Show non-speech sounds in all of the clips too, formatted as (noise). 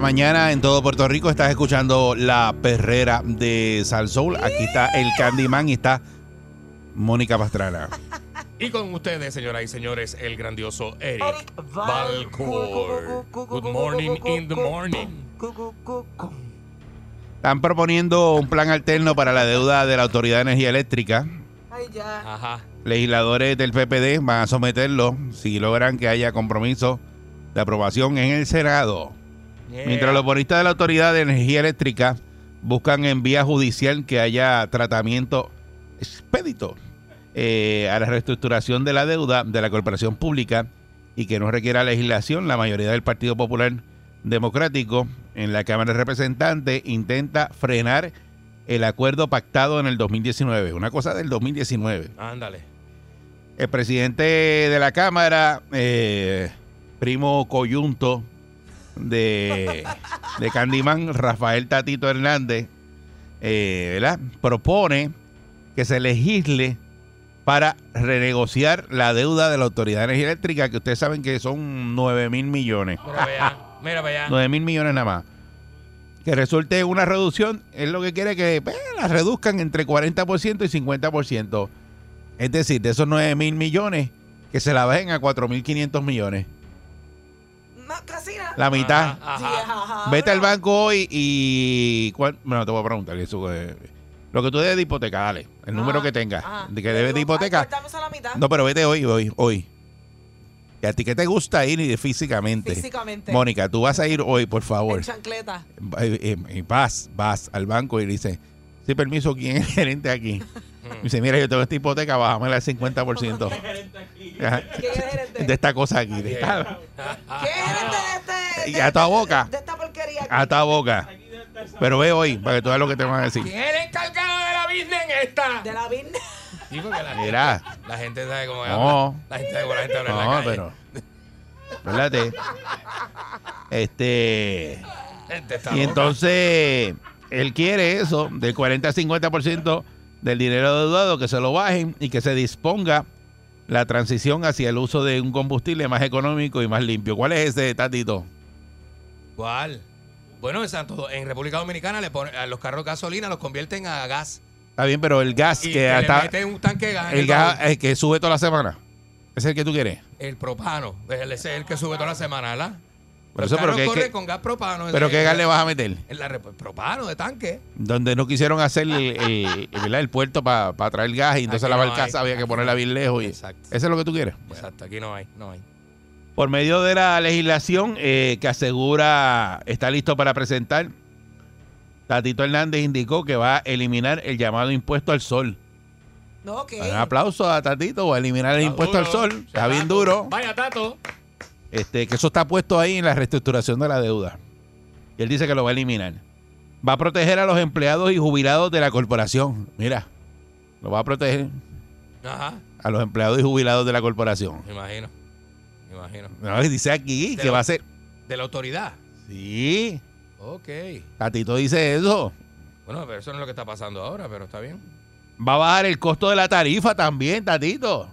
La mañana en todo Puerto Rico. Estás escuchando la perrera de Salsoul. Aquí está el Candyman y está Mónica Pastrana. Y con ustedes, señoras y señores, el grandioso Eric, Eric Balcour. Good morning in the morning. Están proponiendo un plan alterno para la deuda de la Autoridad de Energía Eléctrica. Ay, ya. Ajá. Legisladores del PPD van a someterlo si logran que haya compromiso de aprobación en el Senado. Mientras los bonistas de la Autoridad de Energía Eléctrica buscan en vía judicial que haya tratamiento expedito eh, a la reestructuración de la deuda de la corporación pública y que no requiera legislación, la mayoría del Partido Popular Democrático en la Cámara de Representantes intenta frenar el acuerdo pactado en el 2019, una cosa del 2019. Ándale. El presidente de la Cámara, eh, primo coyunto de, de Candyman, Rafael Tatito Hernández, eh, ¿verdad? propone que se legisle para renegociar la deuda de la Autoridad de Energía Eléctrica, que ustedes saben que son 9 mil millones. Mira para allá. Mira allá. 9 mil millones nada más. Que resulte una reducción, es lo que quiere que pues, la reduzcan entre 40% y 50%. Es decir, de esos 9 mil millones, que se la bajen a 4 mil 500 millones. La mitad. Ajá, Sí, ajá. ajá, Vete al banco hoy y... ¿cuán- Bueno, te voy a preguntar eso. eh, lo que tú debes de hipoteca, dale. El número que tengas. que debes de hipoteca. la mitad. No, pero vete hoy, hoy, hoy. ¿Y a ti qué te gusta ir y físicamente? Físicamente. Mónica, tú vas a ir hoy, por favor. En chancleta. Eh, eh, y vas, vas al banco y le dice, sí, permiso, ¿quién es el gerente aquí? (laughs) Y dice, mira, yo tengo esta hipoteca, bájame al 50%. (laughs) Ajá. ¿Quién es gerente? De esta cosa aquí. De esta, ¿Quién es el gerente de este? Y a tu boca. De esta porquería. aquí? a esta boca. Pero ve hoy, para que tú veas lo que te van a decir. ¿Quién es el encargado de la business en esta? De la bin. Sí, porque la, Mira, la gente sabe cómo No. habla. La gente sabe cómo la gente habla en la no, calle. pero... Espérate. Este... Gente Y entonces, él quiere eso, del 40 al 50% del dinero deudado, que se lo bajen y que se disponga la transición hacia el uso de un combustible más económico y más limpio. ¿Cuál es ese, Tatito? ¿Cuál? Bueno, en Santo, en República Dominicana le ponen a los carros de gasolina los convierten a gas. Está bien, pero el gas Y que que le hasta meten un tanque de gas. el gas eh, que sube toda la semana. ¿Ese es el que tú quieres? El propano. Ese es el que sube toda la semana, ¿verdad? Por Los eso, pero que, que- con gas propano. pero qué gas le vas a meter? En la rep- propano de tanque. Donde no quisieron hacer el, el- puerto para traer gas y entonces Aquí la no barcaza hay. había que ponerla no. bien lejos. Y, Exacto. ¿Eso es lo que tú quieres? Exacto, aquí no hay, no hay. Por medio de la legislación eh, que asegura está listo para presentar, Tatito Hernández indicó que va a eliminar el llamado impuesto al sol. No, ¿qué? Un aplauso a Tatito, va a eliminar el Está impuesto al sol. Está bien Tato. duro. Vaya, Tato. Este, que eso está puesto ahí en la reestructuración de la deuda. Y él dice que lo va a eliminar. Va a proteger a los empleados y jubilados de la corporación. Mira, lo va a proteger Ajá, a los empleados y jubilados de la corporación. me imagino. Me imagino. No, dice aquí que va a ser. De la autoridad. Sí, Ok. Tatito dice eso. Bueno, pero eso no es lo que está pasando ahora, pero está bien. Va a bajar el costo de la tarifa también, Tatito.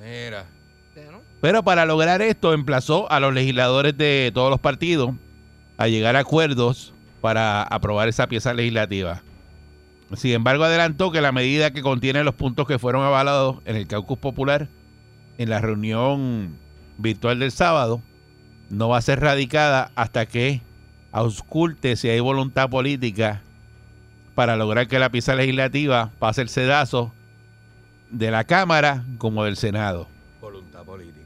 Mira. Pero para lograr esto, emplazó a los legisladores de todos los partidos a llegar a acuerdos para aprobar esa pieza legislativa. Sin embargo, adelantó que la medida que contiene los puntos que fueron avalados en el caucus popular en la reunión virtual del sábado no va a ser radicada hasta que ausculte si hay voluntad política para lograr que la pieza legislativa pase el sedazo de la Cámara como del Senado. Voluntad política.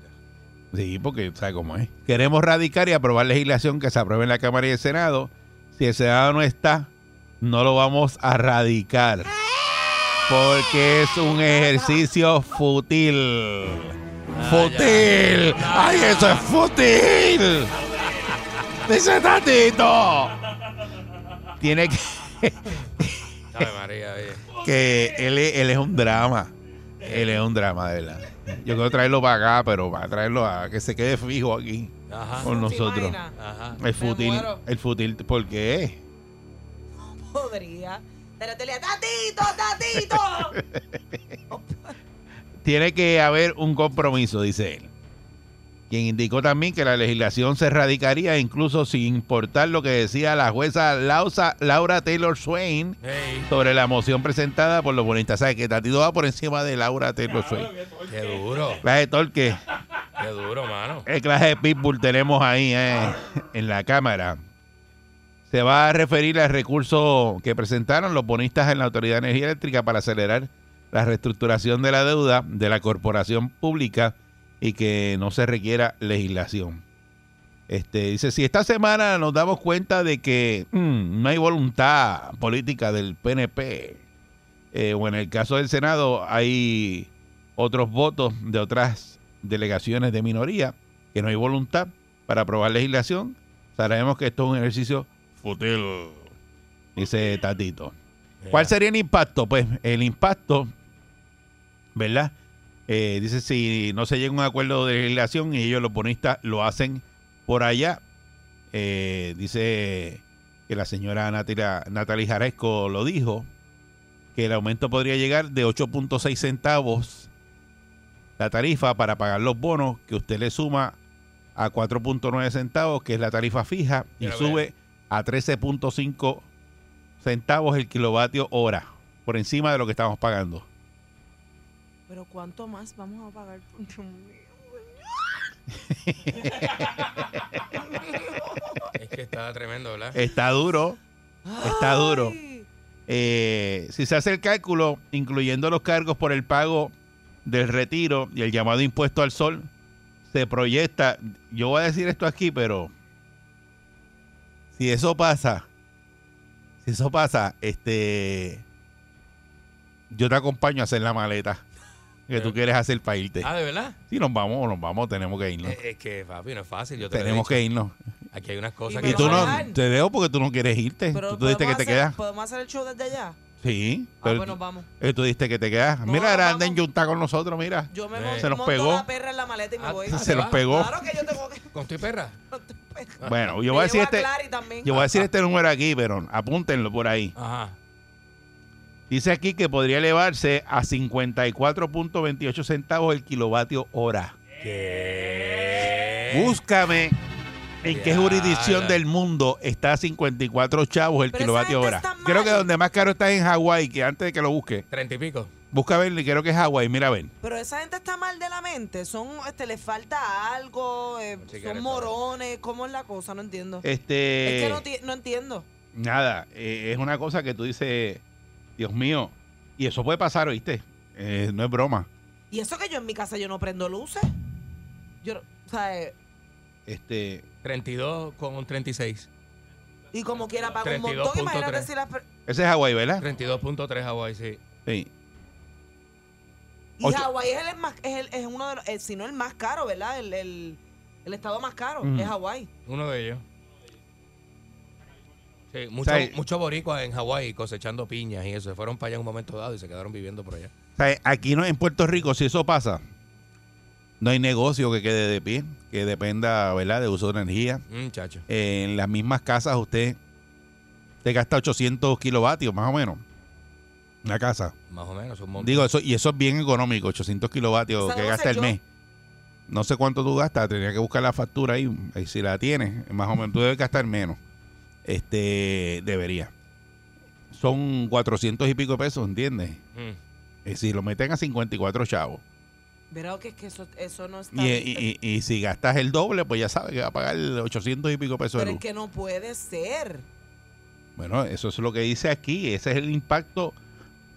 Sí, porque sabe cómo es. Queremos radicar y aprobar legislación que se apruebe en la Cámara y el Senado. Si el Senado no está, no lo vamos a radicar. Porque es un ejercicio fútil. ¡Fútil! ¡Ay, eso es fútil! ¡Dice Tatito! Tiene que, que él, él es un drama. Él es un drama, de verdad. Yo quiero traerlo para acá, pero para traerlo a que se quede fijo aquí Ajá. con ¿Te nosotros. Ajá. El fútil, el fútil, ¿por qué? Podría. Pero te le tatito, tatito. (laughs) (laughs) Tiene que haber un compromiso, dice él. Quien indicó también que la legislación se radicaría incluso sin importar lo que decía la jueza Lausa- Laura Taylor Swain sobre la moción presentada por los bonistas. ¿Sabes que Tatito va por encima de Laura Taylor Swain? qué duro. Clase de torque, Qué duro, mano. el clase de pitbull tenemos ahí eh, en la Cámara. Se va a referir al recurso que presentaron los bonistas en la Autoridad de Energía Eléctrica para acelerar la reestructuración de la deuda de la corporación pública y que no se requiera legislación. Este, dice, si esta semana nos damos cuenta de que mm, no hay voluntad política del PNP, eh, o en el caso del Senado hay otros votos de otras delegaciones de minoría, que no hay voluntad para aprobar legislación, sabemos que esto es un ejercicio fútil, dice Tatito. ¿Cuál sería el impacto? Pues el impacto, ¿verdad? Eh, dice si no se llega a un acuerdo de legislación y ellos los bonistas lo hacen por allá. eh, dice que la señora Natalia, Natalie Jaresco lo dijo, que el aumento podría llegar de 8.6 centavos la tarifa para pagar los bonos que usted le suma a 4.9 centavos, que es la tarifa fija, y sube a 13.5 centavos el kilovatio hora, por encima de lo que estamos pagando. Pero ¿cuánto más vamos a pagar? Dios (laughs) mío. Es que está tremendo, ¿verdad? Está duro, está duro. Eh, si se hace el cálculo, incluyendo los cargos por el pago del retiro y el llamado impuesto al sol, se proyecta, yo voy a decir esto aquí, pero si eso pasa, si eso pasa, este, yo te acompaño a hacer la maleta que tú quieres hacer para irte. Ah, ¿de verdad? Si nos vamos, nos vamos, tenemos que irnos. Eh, Es que, papi, no es fácil. Yo te tenemos que irnos. Aquí hay unas cosas Y me Y que tú no, dejar? te dejo porque tú no quieres irte. Pero Tú dijiste que ¿podemos te hacer- quedas. ¿Podemos hacer el show desde allá? Sí, Ah, pero pues tú- nos vamos. eh, tú dijiste que te quedas. No, Mira, ahora anda en Junta con nosotros, mira. Yo me Eh. Se nos pegó. la perra en la maleta y me Ah, voy. ah, (laughs) Se nos va. pegó. Claro que yo tengo que... (laughs) (laughs) ¿Con tu perra? Bueno, yo voy a decir este, yo voy a decir este número aquí, pero apúntenlo por ahí. Ajá. Dice aquí que podría elevarse a 54.28 centavos el kilovatio hora. ¿Qué? Búscame en qué jurisdicción del mundo está a 54 chavos el Pero esa kilovatio gente hora. está mal. Creo que donde más caro está es en Hawái, que antes de que lo busque. Treinta y pico. Busca ver, creo que es Hawái, mira a ver. Pero esa gente está mal de la mente. Son, este, les falta algo. eh, son morones. ¿Cómo es la cosa? No entiendo. Este, es que no, ti- no entiendo. nada, eh, es una cosa que tú dices, Dios mío, y eso puede pasar, ¿oíste? Eh, no es broma. Y eso que yo en mi casa yo no prendo luces. Yo, no- o sea, eh, Este, 32 con un 36. y como quiera pago un montón. 32.3. Imagínate si las... ese es Hawái, ¿verdad? 32.3 Hawaii, sí. Sí. Y Ocho- Hawái es, el más, es, el, es uno de los, eh, si no el más caro, ¿verdad? El, el, el estado más caro Ujú. es Hawái. Uno de ellos. Sí, muchos sea, boricuas en Hawái cosechando piñas y eso. Se fueron para allá en un momento dado y se quedaron viviendo por allá. O sea, aquí no, en Puerto Rico, si eso pasa, no hay negocio que quede de pie, que dependa, ¿verdad?, de uso de energía. Mm, chacho. Eh, en las mismas casas usted te gasta 800 kilovatios, más o menos. Una casa. Más o menos, un montón. Digo, eso y eso es bien económico, 800 kilovatios que gasta el yo. mes. No sé cuánto tú gastas, tendría que buscar la factura ahí, ahí si la tienes, más o menos tú debes gastar menos. Este, debería. Son 400 y pico de pesos, ¿entiendes? Mm. Eh, si lo meten a 54 chavos. Verá que es que eso, eso no está... Y, y- y- y si gastas el doble, pues ya sabes que va a pagar 800 y pico pesos de pero luz. es que no puede ser. Bueno, eso es lo que dice aquí. Ese es el impacto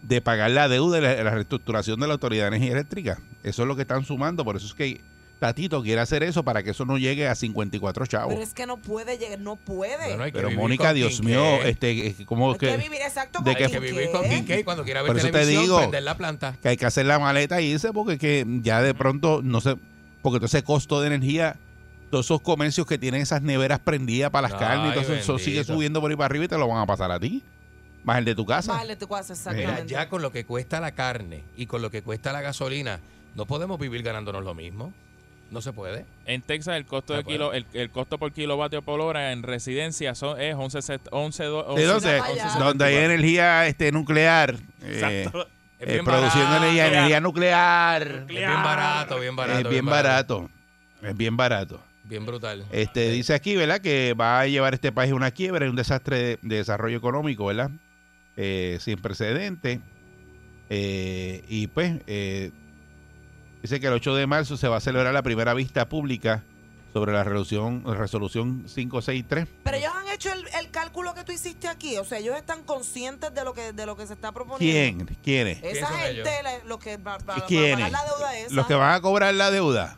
de pagar la deuda y la, la reestructuración de la Autoridad de Energía Eléctrica. Eso es lo que están sumando. Por eso es que Tatito quiere hacer eso para que eso no llegue a 54 chavos. Pero es que no puede llegar, no puede. Bueno, Pero Mónica, Dios mío, este, ¿cómo Hay que que, vivir exacto de con que- Hay que vivir con King K cuando quiera ver Por eso te televisión, digo. prender la planta. que hay que hacer la maleta y irse porque que ya de pronto no sé, porque todo ese costo de energía, todos esos comercios que tienen esas neveras prendidas para las Ay, carnes, entonces eso sigue subiendo por ahí para arriba y te lo van a pasar a ti. Más el de tu casa. Vale, tu casa, Mira, exactamente. ya con lo que cuesta la carne y con lo que cuesta la gasolina, no podemos vivir ganándonos lo mismo. No se puede. En Texas el costo de puede. kilo, el, el costo por kilovatio por hora en residencia son, es 11, set- 11, do- ¿De 11, dónde? vaya. Donde hay energía este, nuclear. eh, Exacto. Es eh, bien produciendo energía nuclear. Es bien barato, bien barato. es bien barato. Es bien barato. Bien brutal. Este dice aquí, ¿verdad? Que va a llevar este país a una quiebra y un desastre de, de desarrollo económico, ¿verdad? Eh, sin precedente. Eh, y pues eh, dice que el 8 de marzo se va a celebrar la primera vista pública sobre la resolución, resolución 563. Pero ellos han hecho el, el cálculo que tú hiciste aquí. O sea, ellos están conscientes de lo que, de lo que se está proponiendo. ¿Quién? ¿Quiénes? Esa ¿Quién son gente, la- los que va- va- va- ¿Quiénes? pagar la deuda esa. Los que van a cobrar la deuda.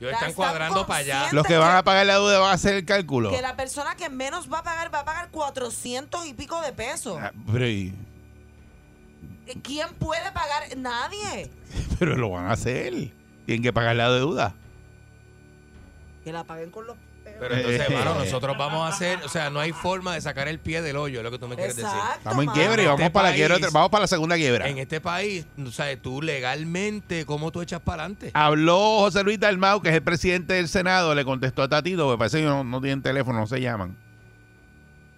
Ellos están están cuadrando para allá. Los que van a pagar la deuda van a hacer el cálculo. Que la persona que menos va a pagar va a pagar 400 y pico de pesos. Ah, Pero, y- ¿Quién puede pagar? Nadie. (laughs) pero lo van a hacer. Tienen que pagar la deuda. Que la paguen con los Pero entonces, Eh, hermano, eh. nosotros vamos a hacer, o sea, no hay forma de sacar el pie del hoyo, es lo que tú me quieres decir. Estamos en quiebra y vamos Este para la quiebra, vamos para la segunda quiebra. En este país, o sea, tú legalmente, ¿cómo tú echas para adelante? Habló José Luis Dalmau, que es el presidente del Senado, le contestó a Tatito, me parece que no, no tienen teléfono, no se llaman.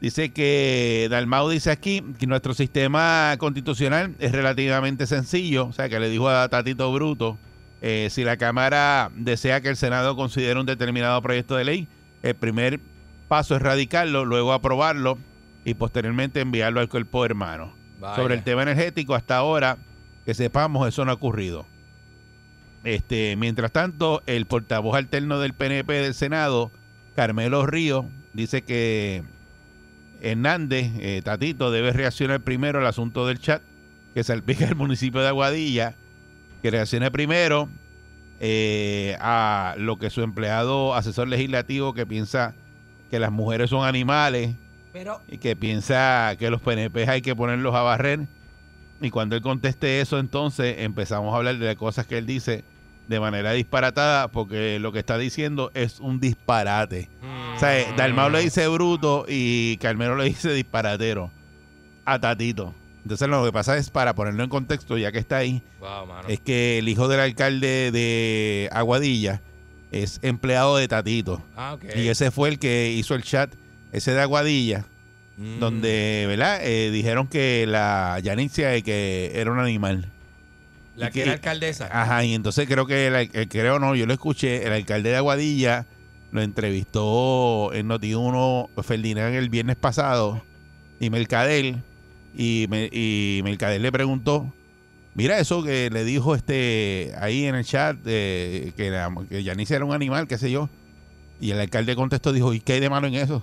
Dice que Dalmau dice aquí que nuestro sistema constitucional es relativamente sencillo, o sea que le dijo a Tatito Bruto, eh, si la Cámara desea que el Senado considere un determinado proyecto de ley, el primer paso es radicarlo, luego aprobarlo y posteriormente enviarlo al cuerpo hermano. Vaya. Sobre el tema energético, hasta ahora, que sepamos, eso no ha ocurrido. Este, mientras tanto, el portavoz alterno del PNP del Senado, Carmelo Río, dice que Hernández, eh, Tatito, debe reaccionar primero al asunto del chat que salpica el municipio de Aguadilla, que reaccione primero eh, a lo que su empleado asesor legislativo que piensa que las mujeres son animales Pero y que piensa que los PNP hay que ponerlos a barrer. Y cuando él conteste eso, entonces empezamos a hablar de las cosas que él dice de manera disparatada, porque lo que está diciendo es un disparate. O sea, eh, Dalmau le dice bruto y Carmelo le dice disparatero a Tatito. Entonces lo que pasa es, para ponerlo en contexto, ya que está ahí, Wow, es que el hijo del alcalde de Aguadilla es empleado de Tatito. Ah. Y ese fue el que hizo el chat, ese de Aguadilla, Mm. donde, ¿verdad? Eh, dijeron que la Yanicia de que era un animal. La que era alcaldesa. Ajá, y entonces creo que, el, eh, creo no, yo lo escuché, el alcalde de Aguadilla lo entrevistó en Noti1 Ferdinand el viernes pasado y Mercadel, y, me- y Mercadel le preguntó, mira eso que le dijo este ahí en el chat, eh, que, la- que Yanicia era un animal, qué sé yo, y el alcalde contestó, dijo, ¿y qué hay de malo en eso?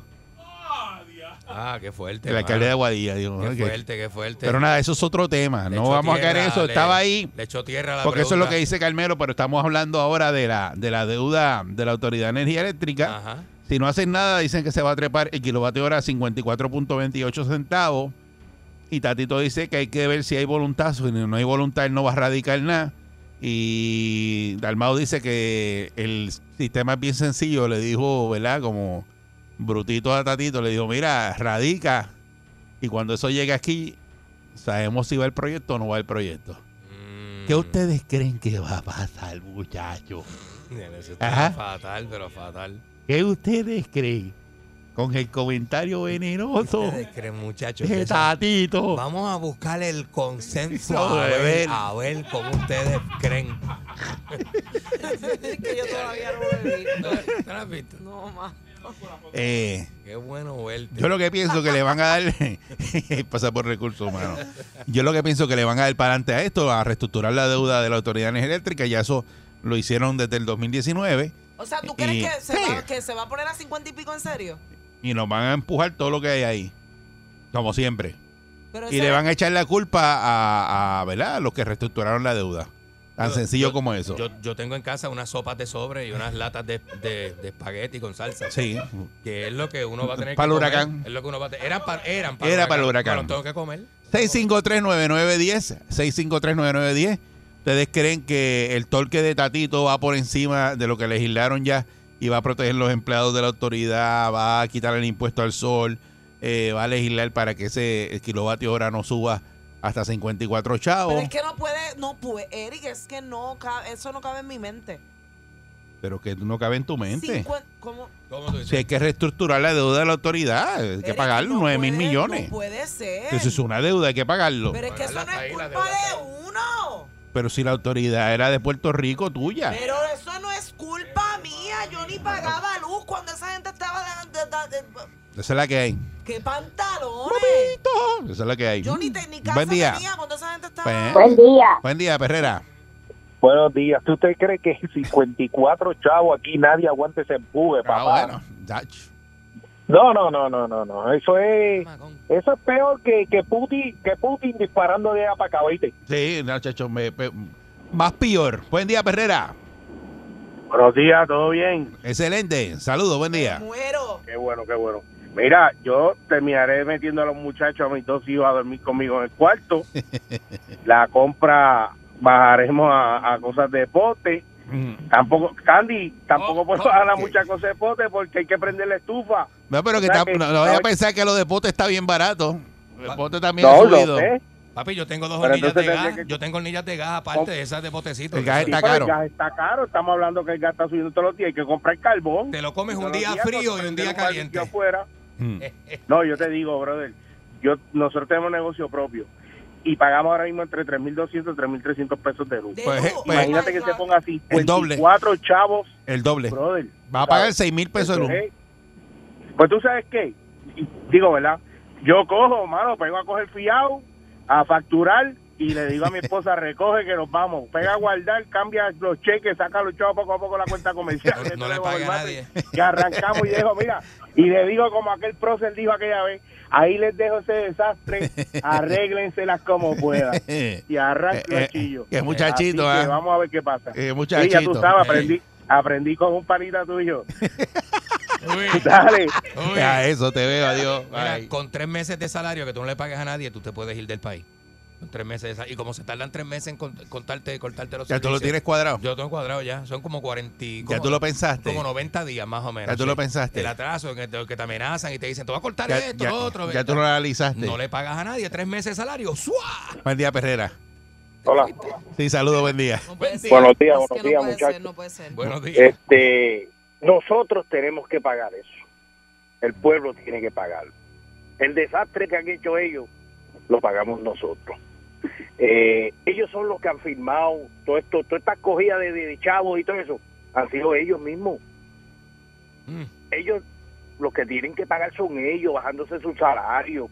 Ah, qué fuerte. El mano. alcalde de Aguadilla, dijo, Qué "¿no? Que- fuerte, qué fuerte. pero nada, eso es otro tema, Le no vamos a caer en eso, le- estaba ahí. Le echó tierra a la Porque eso es lo que dice Carmelo, pero estamos hablando ahora de la, de la deuda de la Autoridad de Energía Eléctrica. Ajá. Si no hacen nada, dicen que se va a trepar el kilovatio hora a 54.28 centavos. Y Tatito dice que hay que ver si hay voluntad. Si no hay voluntad, él no va a radicar nada. Y Dalmau dice que el sistema es bien sencillo. Le dijo, ¿verdad? Como brutito a Tatito, le dijo, mira, radica. Y cuando eso llegue aquí, sabemos si va el proyecto o no va el proyecto. Mm. ¿Qué ustedes creen que va a pasar, muchachos? Fatal, pero fatal. ¿Qué ustedes creen? Con el comentario venenoso Ustedes creen, muchachos. de Tatito. Vamos a buscar el consenso a ver, ver. a ver cómo ustedes creen. (laughs) es que yo todavía no lo he visto. ¿Te lo has visto? No, más. Eh, Qué bueno verte. yo lo que pienso que le van a dar, (laughs) pasa por recursos humanos. Yo lo que pienso que le van a dar para adelante a esto, a reestructurar la deuda de la Autoridad de Energía Eléctrica, ya eso lo hicieron desde el 2019 O sea, ¿tú crees Y- que se, sí. va, que se va a poner a 50 y pico en serio? y nos van a empujar todo lo que hay ahí. como siempre. Pero Y le van a echar la culpa a, a, ¿verdad? a los que reestructuraron la deuda. Tan Yo- sencillo yo- como eso. Yo, yo tengo en casa unas sopas de sobre y unas latas de, de, de espagueti con salsa. sí. Que es lo que uno va a tener Para el que comer. huracán. Es lo que uno va a tener. Eran para, eran Era para el huracán. Pero tengo que comer. 6539910, 6539910. ¿Ustedes creen que el torque de Tatito va por encima de lo que legislaron ya y va a proteger los empleados de la autoridad, va a quitar el impuesto al sol, eh, va a legislar para que ese kilovatio hora no suba hasta 54 chavos? Pero es que no puede, no puede, Eric, es que no cabe, eso no cabe en mi mente. Pero que no cabe en tu mente. Cincuen- ¿cómo? ¿Cómo tú dices? Si hay que reestructurar la deuda de la autoridad, hay que Eric, pagarlo, no 9 mil millones. No puede ser. Eso es una deuda, hay que pagarlo. Pero es que eso no es culpa de uno. Pero si la autoridad era de Puerto Rico, tuya. Pero eso no es culpa mía. Yo ni pagaba luz cuando esa gente estaba de, de- de- de- Esa es la que hay. ¿Qué pantalones? Esa es la que hay. Yo ni, te- ni casa Buen día. tenía cuando esa gente estaba. Pues, Buen día. Buen día, Perrera. Buenos días. ¿Tú usted cree que 54 chavos aquí nadie aguante ese empuje, Ah, papá? bueno. Dach. No, no, no, no, no, no. Eso es eso es peor que, que Putin que Putin disparando de allá para acá, ¿oíste? Sí, no, chacho, me- pe- más peor. Buen día, Perrera. Buenos días, ¿todo bien? Excelente. Saludos, buen Me día. muero. Qué bueno, qué bueno. Mira, yo terminaré metiendo a los muchachos, a mis dos hijos, a dormir conmigo en el cuarto. (laughs) La compra bajaremos a, a cosas de pote. Mm. Tampoco, Candy, tampoco Oh, puedo oh, bajar a ok. muchas cosas de pote porque hay que prender la estufa. No, pero que O sea tam- que- no, no vaya a pensar que lo de pote está bien barato. El pote también ha No, subido. Papi, yo tengo dos Pero hornillas de gas. que- Yo tengo hornillas de gas aparte de esas de potecito. El gas está caro. El gas está caro. Estamos hablando que el gas está subiendo todos los días. Hay que comprar carbón. Te lo comes un día días, frío y un día caliente. afuera. Mm. (laughs) No, yo te digo, brother. Yo, nosotros tenemos negocio propio y pagamos ahora mismo entre 3.200 y 3.300 pesos de luz. De Pues, luz. pues, Imagínate que se ponga así, El doble. 24 chavos, El doble. brother. Va a pagar 6 mil pesos de luz. Pues tú sabes qué, digo, ¿verdad? Yo cojo, mano, pego a coger fiado, a facturar y le digo a mi esposa, recoge que nos vamos. Pega a guardar, cambia los cheques, saca los chavos poco a poco la cuenta comercial. No- no le pague a nadie. Que arrancamos y dejo, mira, y le digo como aquel prócer dijo aquella vez, ahí les dejo ese desastre, arréglenselas como puedan. Y arranco Eh, eh, el chillo. qué muchachito, Así que ¿ah? vamos a ver qué pasa. Eh, Sí, muchachito. ya tú sabes, aprendí, aprendí con un panita tuyo. Uy, (laughs) Dale. uy. A eso te veo, adiós. Mira, con tres meses de salario que tú no le pagues a nadie, tú te puedes ir del país. Tres meses. Y como se tardan tres meses en con- contarte, cortarte los Ya tú lo tienes cuadrado. Yo lo tengo cuadrado ya. Son como 40. y- Ya tú lo pensaste. Como 90 días más o menos. Ya tú sí. lo pensaste. El atraso en el que te amenazan y te dicen, te voy a cortar Ya, esto, ya- lo otro. ya tú lo analizaste. No le pagas a nadie tres meses de salario. ¡Suá! Buen día, Perrera. Hola. Sí, saludos, buen día. No. Buenos días, buenos días, no puede muchachos. ser, no puede ser. Buenos días. Este, nosotros tenemos que pagar eso. El pueblo tiene que pagarlo. El desastre que han hecho ellos lo pagamos nosotros. Eh, ellos son los que han firmado todo esto, toda esta cogida de, de, chavos y todo eso. Han sido ellos mismos. Mm. Ellos, los que tienen que pagar son ellos, bajándose su salario,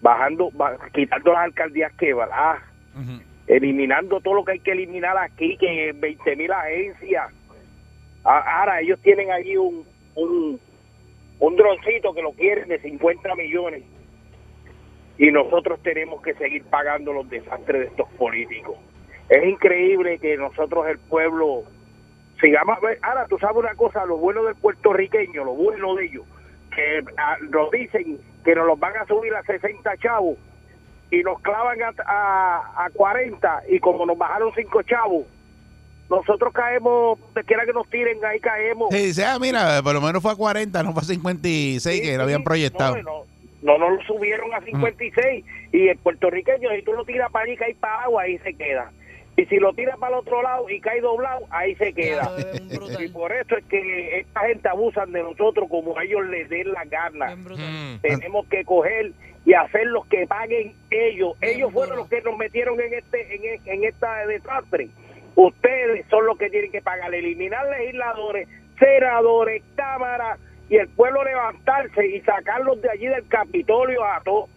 bajando, ba- quitando las alcaldías que va, Ujú. eliminando todo lo que hay que eliminar aquí, que 20 mil agencias. Ahora ellos tienen allí un, un, un droncito que lo quieren de 50 millones y nosotros tenemos que seguir pagando los desastres de estos políticos. Es increíble que nosotros, el pueblo, sigamos. Ahora, tú sabes una cosa, lo bueno del puertorriqueño, lo bueno de ellos, que ah, nos dicen que nos los van a subir a 60 chavos y nos clavan a, a, a 40 y como nos bajaron 5 chavos, nosotros caemos, donde quiera que nos tiren, ahí caemos. Sí, dice, ah, mira, por lo menos fue a 40, no fue a 56 que Sí, lo habían proyectado. No, no, no, no lo subieron a 56 y el puertorriqueño, si tú lo tiras para allí, cae para agua, ahí se queda. Y si lo tiras para el otro lado y cae doblado, ahí se queda. Y por eso es que esta gente abusan de nosotros como a ellos les den la gana. Mm. Tenemos que coger y hacer los que paguen ellos. Bien ellos fueron duro. los que nos metieron en este en, en esta desastre. Ustedes son los que tienen que pagar, eliminar legisladores, senadores, cámaras y el pueblo levantarse y sacarlos de allí del Capitolio a todos.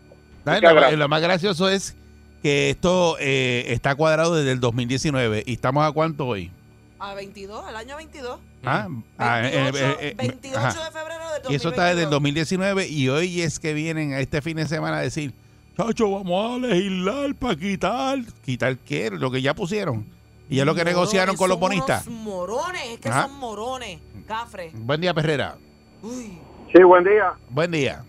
Lo, lo más gracioso es que esto eh, está cuadrado desde el 2019 y estamos a cuánto hoy? A 22, el año 22. Ah, ah, eh, 28, eh, eh, 28 ajá. de febrero del 2022. Y eso está desde el 2019 y hoy es que vienen a este fin de semana a decir, chacho, vamos a legislar para quitar. ¿Quitar qué? Lo que ya pusieron. Y ya lo que negociaron con los bonistas. morones, es que Ajá. son morones. Cafre. Buen día, Perrera. Uy. Sí, buen día. Buen día.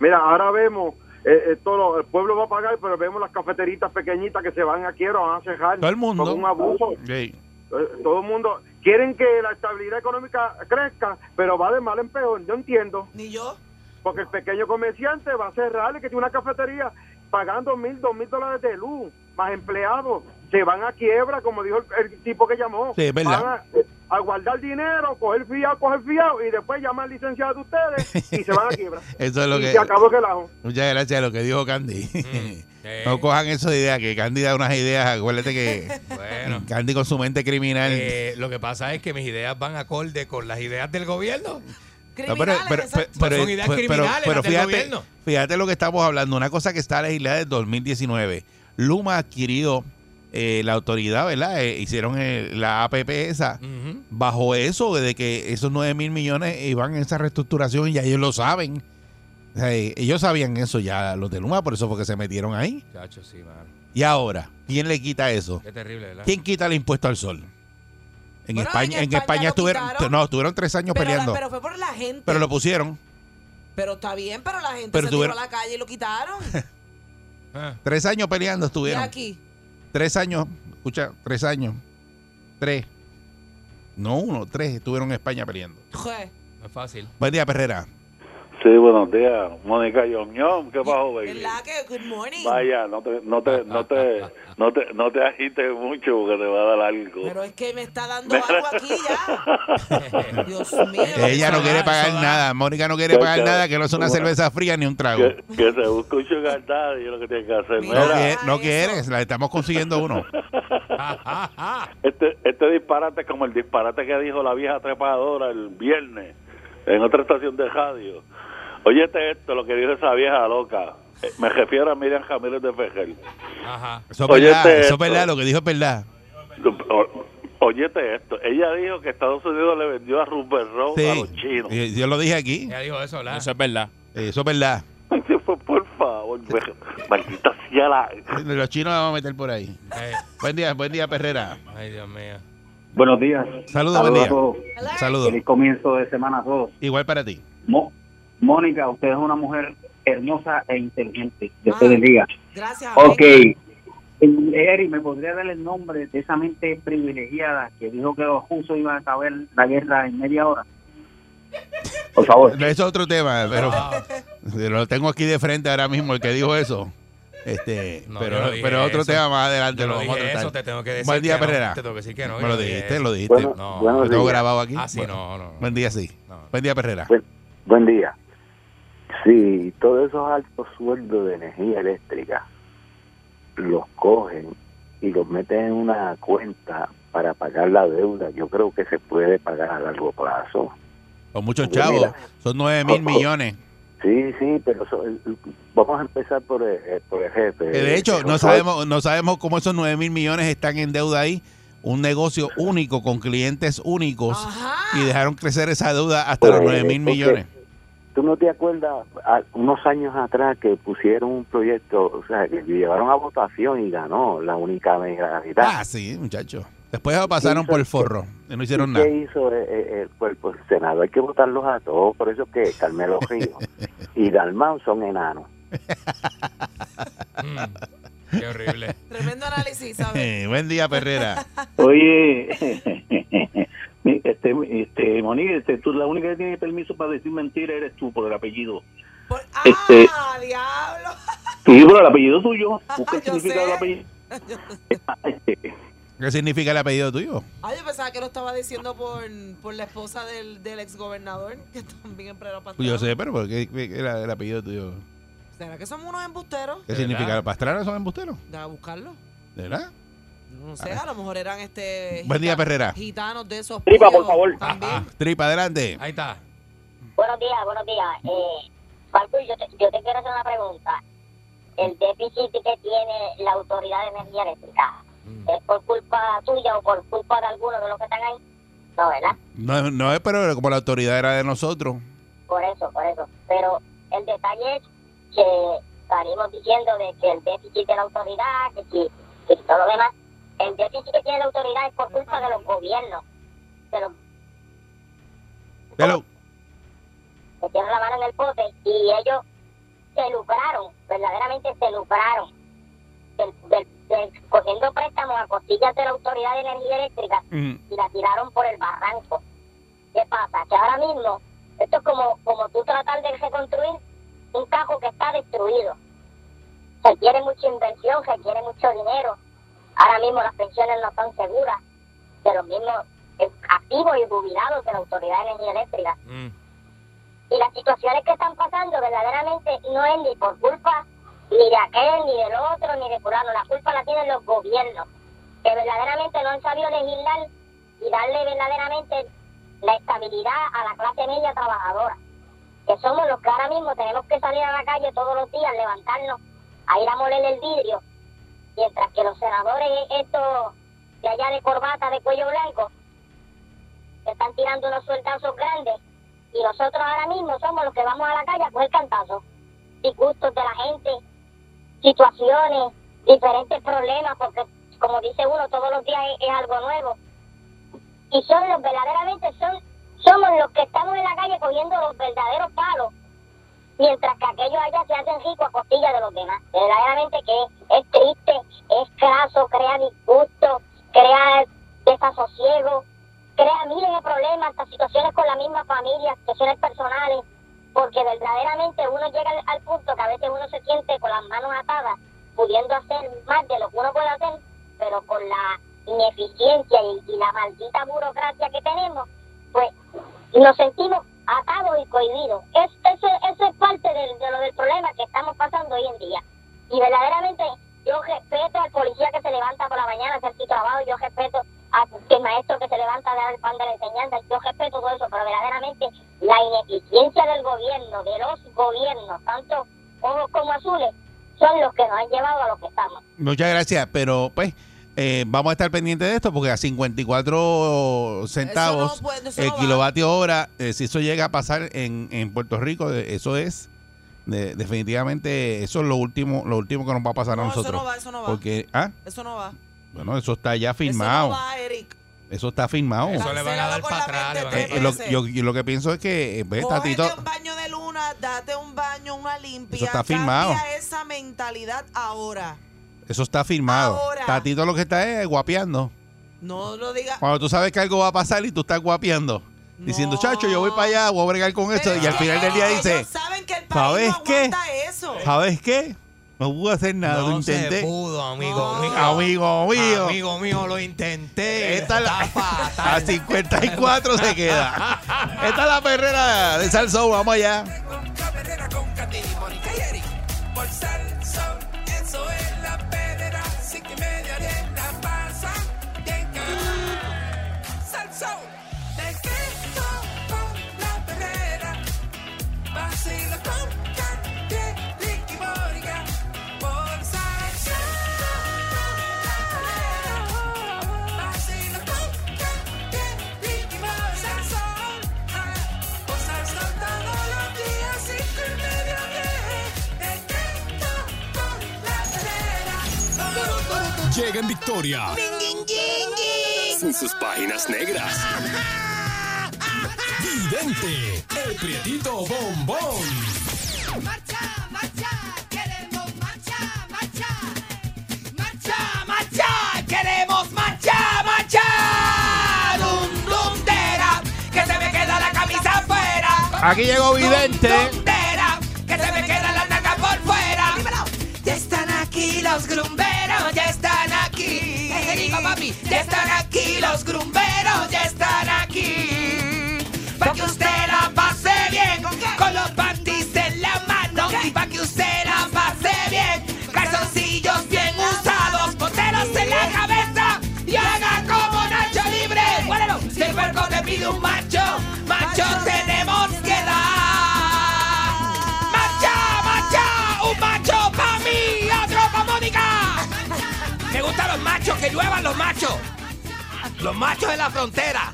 Mira, ahora vemos, eh, eh, todo, el pueblo va a pagar, pero vemos las cafeteritas pequeñitas que se van a quiebra, van a cejar. Todo el mundo. Con un abuso. Sí. Eh, Todo el mundo. Quieren que la estabilidad económica crezca, pero va de mal en peor. Yo entiendo. Ni yo. Porque el pequeño comerciante va a cerrar y que tiene una cafetería pagando mil, dos mil dólares de luz, más empleados. Se van a quiebra, como dijo el, el tipo que llamó. Sí, es verdad. Van a, a guardar dinero, coger fiado, coger fiado y después llamar al licenciado de ustedes y se van a quiebra. (laughs) Eso es lo y que. se acabó el relajo. Muchas gracias a lo que dijo Candy. (laughs) sí. No cojan eso de idea, que Candy da unas ideas. Acuérdate que Bueno. Candy con su mente criminal. Eh, lo que pasa es que mis ideas van acorde con las ideas del gobierno. No, exacto. Son ideas criminales, las del fíjate, gobierno. fíjate lo que estamos hablando. Una cosa que está legislada desde 2019. Luma adquirió eh, la autoridad, ¿verdad? Eh, hicieron eh, la APP esa. Bajo eso, de que esos 9 mil millones iban en esa reestructuración y ya ellos lo saben. O sea, eh, ellos sabían eso ya, los de Luma, por eso fue que se metieron ahí. Chacho, sí, mano. Y ahora, ¿quién le quita eso? Qué terrible, ¿verdad? ¿Quién quita el impuesto al sol? En Bueno, España, en en España estuvieron, no, estuvieron tres años pero, la- peleando, pero fue por la gente. pero lo pusieron. Pero está bien, pero la gente Pero se tiró tuvieron- a la calle y lo quitaron. Ah, (laughs) Tres años peleando y estuvieron. aquí. Tres años, escucha, tres años. Tres. No uno, tres estuvieron en España peleando. No es fácil. Buen día, Perrera. Sí, buenos días, Mónica Yoñón, ¿qué pasó, baby? ¿Verdad que good morning? Vaya, no te, no te, no te, no te, no te agites mucho porque te va a dar algo. Pero es que me está dando algo (laughs) aquí ya. (laughs) Dios mío. Ella no quiere pagar nada. Mónica no quiere Que- pagar que- nada, que no es una bueno. cerveza fría ni un trago. Que, que se busque un sugar daddy, es lo que tiene que hacer. Mira. No, Mira, quiere- no eso. quieres, la estamos consiguiendo uno. (laughs) este, este disparate es como el disparate que dijo la vieja trepadora el viernes en otra estación de radio. Óyete esto, lo que dijo esa vieja loca. Eh, Me refiero a Miriam Jamírez de Fejel. Ajá. Eso es Óyete verdad, eso es esto. verdad, lo que dijo es verdad. O- Óyete esto, ella dijo que Estados Unidos le vendió a Rupert Road a los chinos. Eh, yo lo dije aquí, Ya dijo eso, ¿verdad? Eso es verdad. Eh, eso es verdad. (laughs) Por, por favor, me- maldita sea la... Los chinos la vamos a meter por ahí. Eh, Buen día, buen día, Perrera. ay, Dios mío. Buenos días. Saludos, buen día. todos. Saludos. Feliz comienzo de semana a todos. Igual para ti. Mo- Mónica, usted es una mujer hermosa e inteligente. Dios Ah. te bendiga. Gracias. Ok. Eri, ¿me podría dar el nombre de esa mente privilegiada que dijo que los rusos iban a acabar la guerra en media hora? Por favor. Eso es otro tema, pero, lo tengo aquí de frente ahora mismo, el que dijo eso. Este, No, pero, yo no pero otro eso. tema más adelante Yo lo vamos a tratar. eso, te tengo que decir Buen día, que no. Te tengo que decir que no. Me yo lo dijiste, eso. lo dijiste. Bueno, No, buenos Lo tengo grabado aquí. Ah, sí, Bueno, no, no. Buen día, sí. No. Buen día, Perrera. Buen, buen día. Sí, todos esos altos sueldos de energía eléctrica los cogen y los meten en una cuenta para pagar la deuda. Yo creo que se puede pagar a largo plazo. Con muchos Porque chavos. mira, Son 9 mil oh, oh. millones. Sí, sí, pero eso- vamos a empezar por el, eh, por el jefe. Que de hecho, Eh, no Josué. sabemos, no sabemos cómo esos 9 mil millones están en deuda ahí. Un negocio único con clientes únicos. Ajá. Y dejaron crecer esa deuda hasta los Pues, 9 mil millones. ¿Tú no te acuerdas a- unos años atrás que pusieron un proyecto, o sea, que llevaron a votación y ganó la única megavidad? Ah, sí, muchachos. Después lo pasaron hizo por el el- forro. Y no hicieron ¿Y nada. ¿Qué hizo el cuerpo del Senado? Hay que votarlos a todos, por eso es que Carmelo Ríos (laughs) y Dalmau son enanos. Mm, qué horrible. Tremendo análisis, ¿sabes? Eh, buen día, Perrera. Oye, (laughs) este, este, Mónica, este, tú la única que tiene permiso para decir mentira eres tú por el apellido. Por- ¡Ah, Este- diablo! Sí, por el apellido tuyo. (laughs) ¿Qué Yo significa sé. el apellido? (laughs) Este, ¿Qué significa el apellido tuyo? Ah, yo pensaba que lo estaba diciendo por, por la esposa del, del exgobernador, que también patrón. Pues yo sé, pero ¿por qué, era el apellido tuyo? ¿Será que somos unos embusteros? ¿Qué ¿De significa? ¿Pastrana son embusteros? Deja buscarlo. ¿De verdad? No sé, a lo mejor eran este. Buen día, Perrera. Gitanos de esos. Tripa, por favor. También. Tripa, adelante. Ahí está. Buenos días, buenos días. Eh, Falco, yo te, yo te quiero hacer una pregunta. El déficit que tiene la Autoridad de Energía Eléctrica es por culpa tuya o por culpa de alguno de los que están ahí. No, ¿verdad? No, no es, pero como la autoridad era de nosotros. Por eso, por eso. Pero el detalle es que salimos diciendo de que el déficit de la autoridad, que si que todo lo demás, el déficit que tiene la autoridad es por culpa de los gobiernos, de los Hello. que tienen la mano en el pote y ellos se lucraron, verdaderamente se lucraron, del- del- del- cogiendo préstamos a costillas de la Autoridad de Energía Eléctrica y la tiraron por el barranco. ¿Qué pasa? Que ahora mismo, esto es como, como tú tratar de reconstruir un cajo que está destruido. Requiere mucha inversión, requiere mucho dinero. Ahora mismo las pensiones no son seguras de los mismos activos y jubilados de la Autoridad de Energía Eléctrica. Y las situaciones que están pasando verdaderamente no es ni por culpa ni de aquel, ni del otro, ni de fulano. La culpa la tienen los gobiernos, que verdaderamente no han sabido legislar y darle verdaderamente la estabilidad a la clase media trabajadora. Que somos los que ahora mismo tenemos que salir a la calle todos los días, levantarnos, a ir a moler el vidrio, mientras que los senadores, estos de allá de corbata, de cuello blanco, están tirando unos sueltazos grandes y nosotros ahora mismo somos los que vamos a la calle a coger cantazos. Disgustos de la gente, situaciones, diferentes problemas, porque como dice uno, todos los días es, es algo nuevo. Y son los verdaderamente, son somos los que estamos en la calle cogiendo los verdaderos palos, mientras que aquellos allá se hacen ricos a costillas de los demás. Verdaderamente que es triste, es craso, crea disgusto, crea desasosiego, crea miles de problemas, hasta situaciones con la misma familia, situaciones personales, porque verdaderamente uno llega al, punto que a veces uno se siente con las manos atadas, pudiendo hacer más de lo que uno puede hacer, pero con la ineficiencia y la maldita burocracia que tenemos, pues nos sentimos atados y cohibidos. Es, eso, eso es parte del- de lo del problema que estamos pasando hoy en día. Y verdaderamente yo respeto al policía que se levanta por la mañana a hacer su trabajo, yo respeto al maestro que se levanta a dar el pan de la enseñanza, yo respeto todo eso, pero verdaderamente la ineficiencia del gobierno, de los gobiernos, tanto ojos como azules, son los que nos han llevado a lo que estamos. Muchas gracias, pero pues eh, vamos a estar pendientes de esto porque a 54 centavos no puede- el no va. kilovatio hora, eh, si eso llega a pasar en, en Puerto Rico, eh, eso es de- definitivamente eso es lo último lo último que nos va a pasar a No, eso nosotros. no va, eso no va. Porque ah, Eso no va. bueno, eso está ya Eso firmado. no va, Eric. Eso está firmado. Eso le van a dar para atrás. Eh, eh, lo, yo, yo lo que pienso es que eh, pues, Tatito, un baño de luna, date un baño, una limpia. Eso está firmado. Cambia esa mentalidad ahora. Eso está firmado. Ahora. Tatito lo que está es guapeando. No lo digas. Cuando tú sabes que algo va a pasar y tú estás guapeando. Diciendo, chacho, yo voy para allá, voy a bregar con esto. Pero Y al final del día ellos dice, saben que el país ¿sabes no qué? eso. ¿sabes qué? No pude hacer nada, lo No se intenté. pudo, amigo No. mío. Amigo mío. Amigo mío, lo intenté. Esta es la- Está fatal. (laughs) A 54 se queda. Esta es la perrera de Salsón, vamos allá. La perrera con Katy, Mónica y Eric. Por Salsón, eso es Te con la perrera. Vacila con Katy, Ricky, Mónica. Por Salsón, la perrera. Vacila con Katy, Ricky, por Salsón. Por Salsón todos los días, cinco y media, diez. Te quedo con la perrera. Llega en victoria. Sin sus páginas negras. Vidente, el prietito bombón. Marcha, marcha, queremos marcha, marcha. Marcha, marcha, queremos marcha, marcha. Dum, dum, dera, que se me queda la camisa afuera. Aquí llegó Vidente. Dum, dum, dera, que se me queda la naca por fuera. Ya están aquí los grumberos, ya están aquí. Ya están aquí los grumberos, ya están aquí. Para que usted la pase bien, con los panties en la mano. Y para que usted la pase bien, calzoncillos bien usados, boteros en la cabeza. Y haga como Nacho Libre. El puerco te pide un macho, macho tenemos gustan los machos, que lluevan los machos. Los machos de la frontera.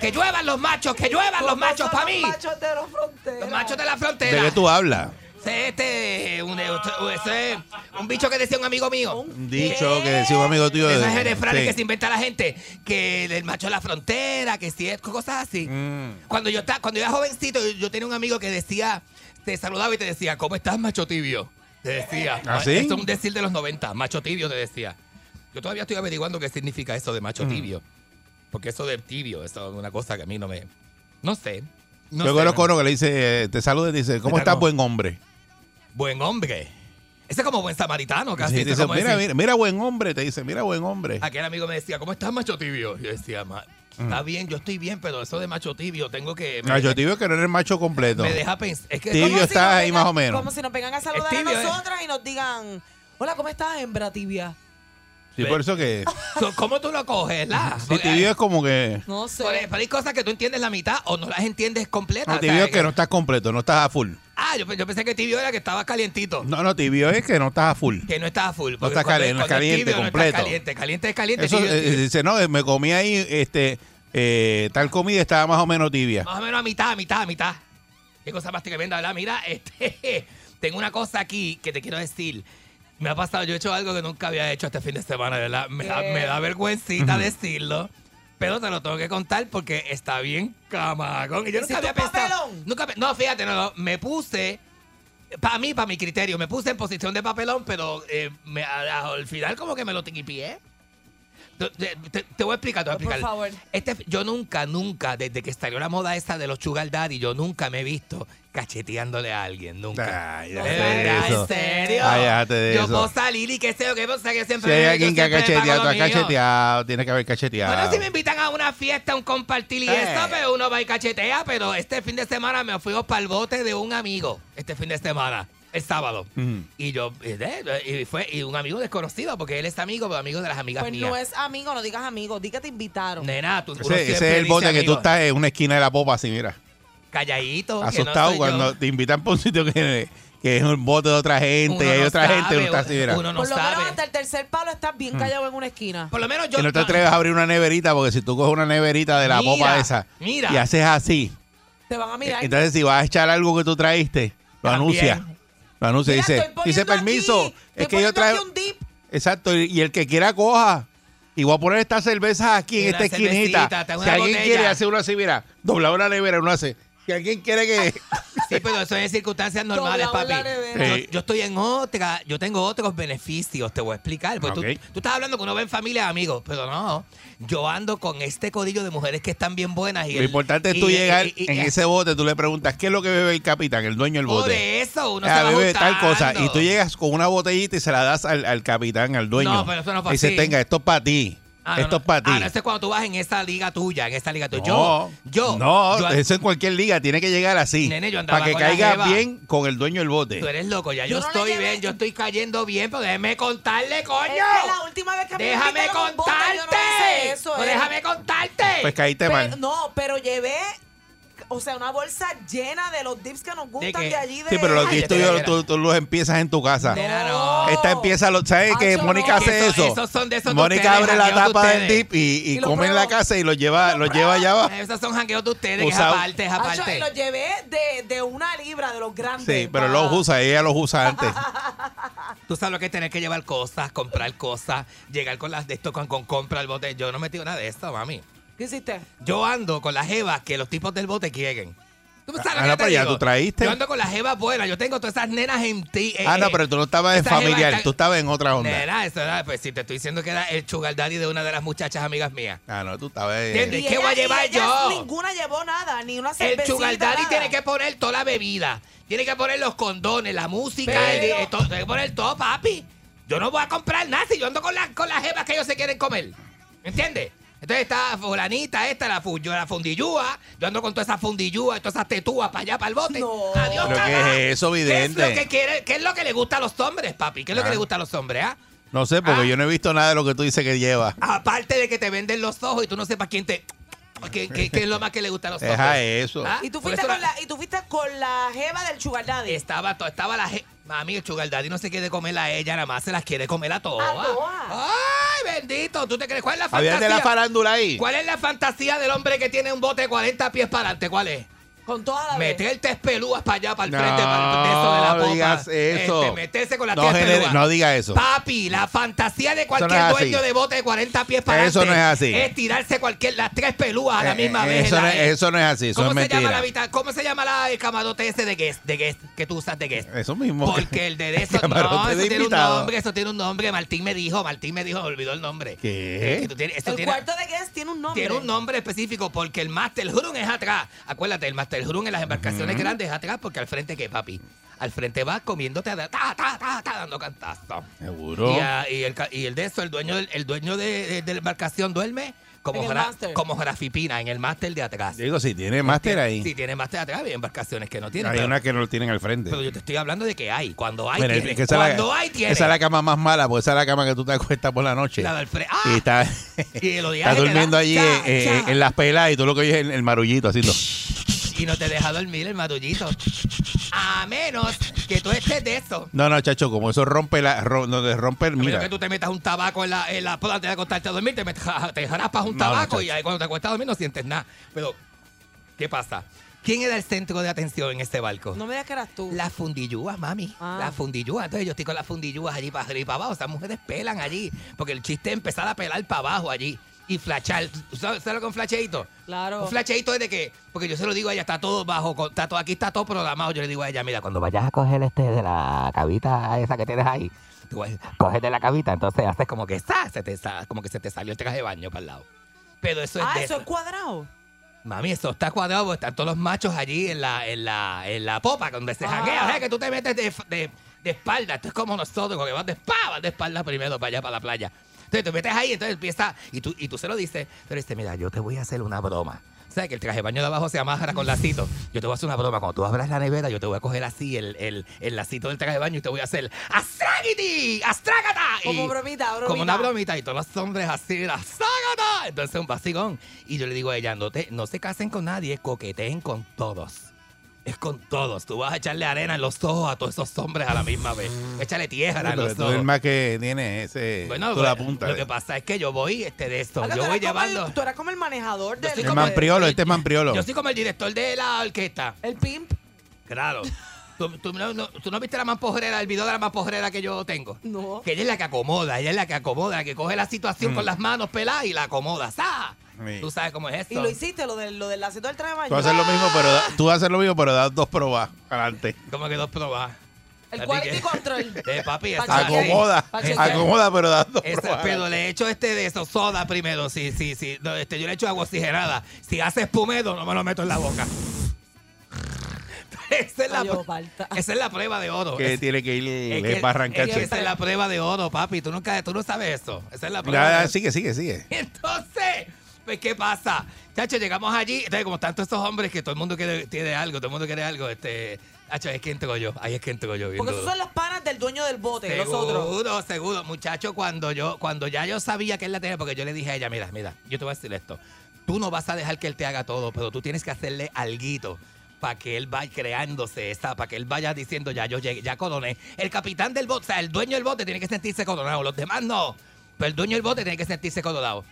Que lluevan los machos, que lluevan los machos para mí. Los machos de la frontera. Los machos de la ¿De frontera. qué tú hablas? Este, un, ese es un bicho que decía un amigo mío. Un dicho que decía un amigo tuyo. Esos de- refranes sí. que se inventa la gente, que el macho de la frontera, que si es cosas así. Mm. Cuando yo estaba, cuando yo era jovencito, yo, yo tenía un amigo que decía, te saludaba y te decía, ¿cómo estás, macho tibio? Te decía. ¿Ah, sí? Esto es un decir de los 90, macho tibio te decía. Yo todavía estoy averiguando qué significa eso de macho Mm. tibio. Porque eso de tibio, eso es una cosa que a mí no me. No sé. No Yo sé, conozco uno que le dice, eh, te saluda y dice, ¿cómo Está estás, buen hombre? Buen hombre. Ese es como buen samaritano, casi. Sí, Ese dice, es como mira, mira, mira, buen hombre, te dice, mira, buen hombre. Aquel amigo me decía, ¿cómo estás, macho tibio? Yo decía, "Ma- está bien, yo estoy bien, pero eso de macho tibio, tengo que... Macho deja- tibio que no eres macho completo. Me deja pensar. Es que Tibio si está ahí vengan- más o menos. Como si nos vengan a saludar Es tibio, a ¿eh? nosotras y nos digan, hola, ¿cómo estás, hembra tibia? Sí, por eso que (laughs) ¿Cómo tú lo coges, la? (laughs) sí, tibio es como que... No sé. Por- pero hay cosas que tú entiendes la mitad o no las entiendes completas. No, tibio es que no estás completo, no estás a full. Ah, yo, yo pensé que tibio era que estaba calientito. No, no, tibio es que no estás a full. Que no estaba full. No porque está cuando- caliente, no es cuando es caliente, tibio, no está completo. caliente, caliente es caliente. Eso tibio eh, tibio. dice, no, me comí ahí, este, eh, tal comida estaba más o menos tibia. Más o menos a mitad, a mitad, a mitad. Qué cosa más tremenda, ¿verdad? Mira, este, (laughs) tengo una cosa aquí que te quiero decir. Me ha pasado, yo he hecho algo que nunca había hecho este fin de semana, ¿verdad? Me, da, me da vergüencita decirlo. Pero te lo tengo que contar porque está bien camagón. Y yo nunca ¿Hiciste había pensado. papelón? Nunca, no, fíjate, no, no. Me puse. Para mí, para mi criterio, me puse en posición de papelón, pero eh, me- a- al final como que me lo tiquipié. Te, te- te voy a explicar, te voy a Por explicar. favor. Este, yo nunca, nunca, desde que salió la moda esa de los sugar daddy, yo nunca me he visto cacheteándole a alguien, nunca. Ay, ¿De verdad? ¿En serio? Ay, déjate de yo eso. puedo salir y qué sé yo, qué pasa que Si siempre... hay yo alguien que ha cacheteado, tú has cacheteado, tiene que haber cacheteado. Bueno, si me invitan a una fiesta, a un compartir y Eh. eso, pero uno va y cachetea, pero este fin de semana me fuimos para el bote de un amigo, este fin de semana, el sábado. Y yo, y de- y fue y un amigo desconocido, porque él es amigo, pero amigo de las amigas Pues mías. no es amigo, no digas amigo, di que te invitaron. Nena, tú uno Ese, es el bote que tú estás en una esquina de la popa así, mira. calladito. que no Asustado yo. cuando te invitan por un sitio que, que es un bote de otra gente Uno y hay no otra gente, sabe, uno está así, mira. uno no Por lo sabe. menos hasta el tercer palo estás bien Mm. callado en una esquina. Por lo menos yo. Que no te atreves a abrir una neverita porque si tú coges una neverita de la Mira, popa esa mira. y haces así, Te van a mirar. entonces si vas a echar algo que tú traíste, lo También. anuncia. Lo anuncia y Mira, dice, dice permiso, aquí, es que yo traigo... un dip. Exacto, y, el que quiera coja. Y voy a poner estas cervezas aquí en Una esta esquinita. Si una alguien quiere hacer uno así, mira, doblar una nevera, uno hace. Si alguien quiere que. (laughs) Sí, pero eso es en circunstancias normales, papi. Yo, estoy en otra, yo tengo otros beneficios, te voy a explicar. Porque Ok. tú, tú estás hablando que uno ve en familia amigos, pero no. Yo ando con este código de mujeres que están bien buenas. Y Lo el- importante es tú y- llegar y- y- en ese bote, tú le preguntas, ¿qué es lo que bebe el capitán, el dueño del Por bote? eso, uno Ah, se va bebe tal cosa. Y tú llegas con una botellita y se la das al, al capitán, al dueño. No, pero eso no fue y así. tenga, esto es para ti. Ah, no, esto no. es para ti. Ah, no, eso es cuando tú vas en esa liga tuya, en esa liga tuya. no, yo, yo, no, yo- eso en cualquier liga tiene que llegar así. Nene, yo andaba para que con la caiga jeva. bien con el dueño del bote. Tú eres loco, ya Yo yo, no le estoy llevé- bien, yo estoy cayendo bien, pero déjame contarle, coño. Es que la última vez que a mí me déjame invitaron a un bote, contarte. yo no hice eso, Pues eh. déjame contarte. Pues caíste Pero- mal. no, pero llevé, o sea, una bolsa llena de los dips que nos gustan qué? de, allí. De, Sí, pero los tuyos verás. tú, tú los empiezas en tu casa. No. Esta empieza, lo, ¿sabes que Mónica no. hace eso? esos son de esos de Mónica abre la de tapa del dip y, y come en la casa y lo lleva, lo lleva allá abajo. Esos son jangueos de ustedes, que es aparte, es Acho, aparte. y los llevé de, de una libra, de los grandes. Sí, pero los usa, ella los usa antes. (laughs) Tú sabes lo que es tener que llevar cosas, comprar cosas, llegar con las de esto con, con compra el bote. Yo no metí nada de esto, mami. ¿Qué hiciste? Yo ando con las jevas que los tipos del bote quieren. ¿Tú sabes lo Ah, que no, yo te pero ya digo? tú traíste. Yo ando con las jevas buenas. Yo tengo todas esas nenas en ti. eh, Ah, no, eh, pero tú no estabas en esa jeva familiar, está- tú estabas en otra onda. Nena, eso era, pues si te estoy diciendo que era el sugar daddy de una de las muchachas amigas mías. Ah, no, tú estabas. eh, ¿Entiendes? Y ¿Qué ella- voy a y llevar ellas yo? Ninguna llevó nada, ni una El cervecita. sugar daddy nada. tiene que poner toda la bebida. Tiene que poner los condones, la música, Pero- el- el- todo, tiene que poner todo, papi. Yo no voy a comprar nada si yo ando con, la, con las jevas que ellos se quieren comer. ¿Entiendes? Entonces está fulanita esta, la, fu- yo, la fundillúa. Yo ando con todas esas fundillúas, todas esas tetúas para allá, para el bote. No. Adiós, ¿Pero qué es eso, ¿Qué es vidente? lo que quiere, qué es lo que le gusta a los hombres, papi? ¿Qué es lo que Ah. le gusta a los hombres, ah? No sé, porque Ah. yo no he visto nada de lo que tú dices que lleva. Aparte de que te venden los ojos y tú no sepas quién te... ¿Qué, qué- qué es lo más que le gusta a los hombres? Deja eso. ¿Ah? ¿Y tú, fuiste eso con la, y tú fuiste con la jeva del sugar daddy. Estaba, to- estaba la je- Mami, el sugar daddy no se quiere comer a ella, nada más se las quiere comer a todas. ¿A todas? ¡Ah! bendito. ¿Tú te crees? ¿Cuál es la fantasía? de la farándula ahí. ¿Cuál es la fantasía del hombre que tiene un bote de 40 pies para adelante? ¿Cuál es? Con toda la vez. Meterte pelúas para allá, para el No, frente, para el de la no popa. digas eso. Este, meterse con las No genere- pelúas. no diga eso. Papi, la fantasía de cualquier así. dueño de bote de 40 pies para Eso adelante no es así. es tirarse cualquier, las tres pelúas a la Eh, misma eh, vez. eso en la- no es- eso no es así, eso ¿Cómo es se llama mentira. la habita- ¿Cómo se llama la, el camarote ese de guest, de guest que tú usas de guest? Eso mismo. Porque el de (laughs) eso, Camarote no, de eso tiene un invitado. nombre, eso tiene un nombre. Martín me dijo, Martín me dijo, me olvidó el nombre. ¿Qué? Eh, El tiene- cuarto de guest tiene un nombre. tiene un nombre específico porque el Master Hurun es atrás. Acuérdate, el Master Hurun en las embarcaciones grandes es atrás porque al frente, ¿qué, papi? Al frente va comiéndote, ta, ta, ta, ta, dando cantazos. Seguro. Y, ah, y el, y el de eso, el dueño, el dueño de, de- de la embarcación duerme como, el como grafipina en el máster de atrás. Digo, si tiene máster ahí. Sí, tiene máster atrás, hay embarcaciones que no tienen. Hay pero, una que no lo tienen al frente. pero yo te estoy hablando de que hay. Cuando hay, Mira, tiene. que esa es la- Cuando hay, tiene. Esa es la cama más mala, porque esa es la cama que tú te acuestas por la noche. La del fre- Y ¡Ah! está, Y está (laughs) (laughs) durmiendo allí eh, en las pelas y tú lo que oyes es el, el marullito haciendo. (laughs) Y no te deja dormir el matullito. A menos que tú estés de eso. No, no, chacho, como eso rompe la, ro- no, te rompe el, mira. que tú te metas un tabaco en la, en la antes de acostarte a dormir, te, metes- (laughs) te raspas un No, no, tabaco y ahí cuando te acuestas a dormir no sientes nada. Pero, ¿qué pasa? ¿Quién era el centro de atención en este barco? No me digas que eras tú. Las fundillúas, mami. Ah. Las fundillúas. Entonces yo estoy con las fundillúas allí para arriba y para abajo. Esas mujeres pelan allí. Porque el chiste es empezar a pelar para abajo allí. Y flachar. ¿Sabes, lo que es un flacheito? Claro. Un flacheito es de que, porque yo se lo digo a ella, está todo bajo, está todo, aquí está todo programado. Yo le digo a ella, mira, cuando vayas a coger este de la cabita esa que tienes ahí, tú coges de la cabita, entonces haces como que sa, se te sa- como que se te salió el traje de baño para el lado. Pero eso es Ah, de eso es cuadrado. Mami, eso está cuadrado, porque están todos los machos allí en la, en la, en la popa, donde se Ah. janguea. O sea, que tú te metes de, de- de espalda. Esto es como nosotros, que vas de espalda, de espalda primero para allá, para la playa. Entonces te metes ahí, entonces empieza, y tú, y tú se lo dices, pero dices, mira, yo te voy a hacer una broma. ¿Sabes que el traje de baño de abajo se amarra con lacito? Yo te voy a hacer una broma. Cuando tú abras la nevera, yo te voy a coger así el, el, el lacito del traje de baño y te voy a hacer ¡Astragiti! ¡Astragata! Como Y- bromita, bromita. Como una bromita y todos los hombres así, la ságata. Entonces un vacigón. Y yo le digo a ella, no, te, no se casen con nadie, coqueteen con todos. Es con todos. Tú vas a echarle arena en los ojos a todos esos hombres a la misma vez. (laughs) Échale tierra en los ojos. más que tiene ese. Bueno, tú la pues, punta. lo de- que pasa es que yo voy este de esto. Ah, Yo tú voy el- llevando. Tú eras como el manejador del... el manpriolo, este es manpriolo. Yo soy como el director de la orquesta. El pimp. Claro. ¿Tú, tú no, no- tú no viste la mampojerera, el video de la mampojerera que yo tengo? No. Que ella es la que acomoda, ella es la que acomoda, la que coge la situación Mm. con las manos peladas y la acomoda. ¡Sa! Sí. Tú sabes cómo es esto. Y lo hiciste, lo del, lo del lacito del traje de baño. Tú haces lo mismo, pero da- tú haces lo mismo, pero das dos probas adelante. ¿Cómo que dos probas? El quality que- control. (laughs) Eh, papi, chequear. Acomoda, acomoda, pero das dos probas. pero le echo este de eso, soda primero. Sí, sí, sí. No, este, yo le echo agua oxigenada. Si hace espumedo, no me lo meto en la boca. (laughs) Esa es la, esa es la prueba de oro. que Es- tiene que ir es que- para esa es la prueba de oro, papi. Tú, nunca, tú no sabes eso. Esa es la prueba. Nada, de- sigue, sigue, sigue. (laughs) Entonces, pues, ¿qué pasa? Chacho, llegamos allí. Entonces, como tanto estos hombres que todo el mundo quiere, tiene algo, todo el mundo quiere algo, este. Chacho, es que entro yo. Ahí es que entro yo. Porque esos son los panas del dueño del bote, los otros. Seguro, seguro. Muchacho, cuando yo, cuando ya yo sabía que él la tenía, porque yo le dije a ella, mira, mira, yo te voy a decir esto. Tú no vas a dejar que él te haga todo, pero tú tienes que hacerle alguito para que él vaya creándose esa, para que él vaya diciendo, ya yo llegué, ya coroné. El capitán del bote, o sea, el dueño del bote tiene que sentirse coronado, los demás no. Pero el dueño del bote tiene que sentirse coronado.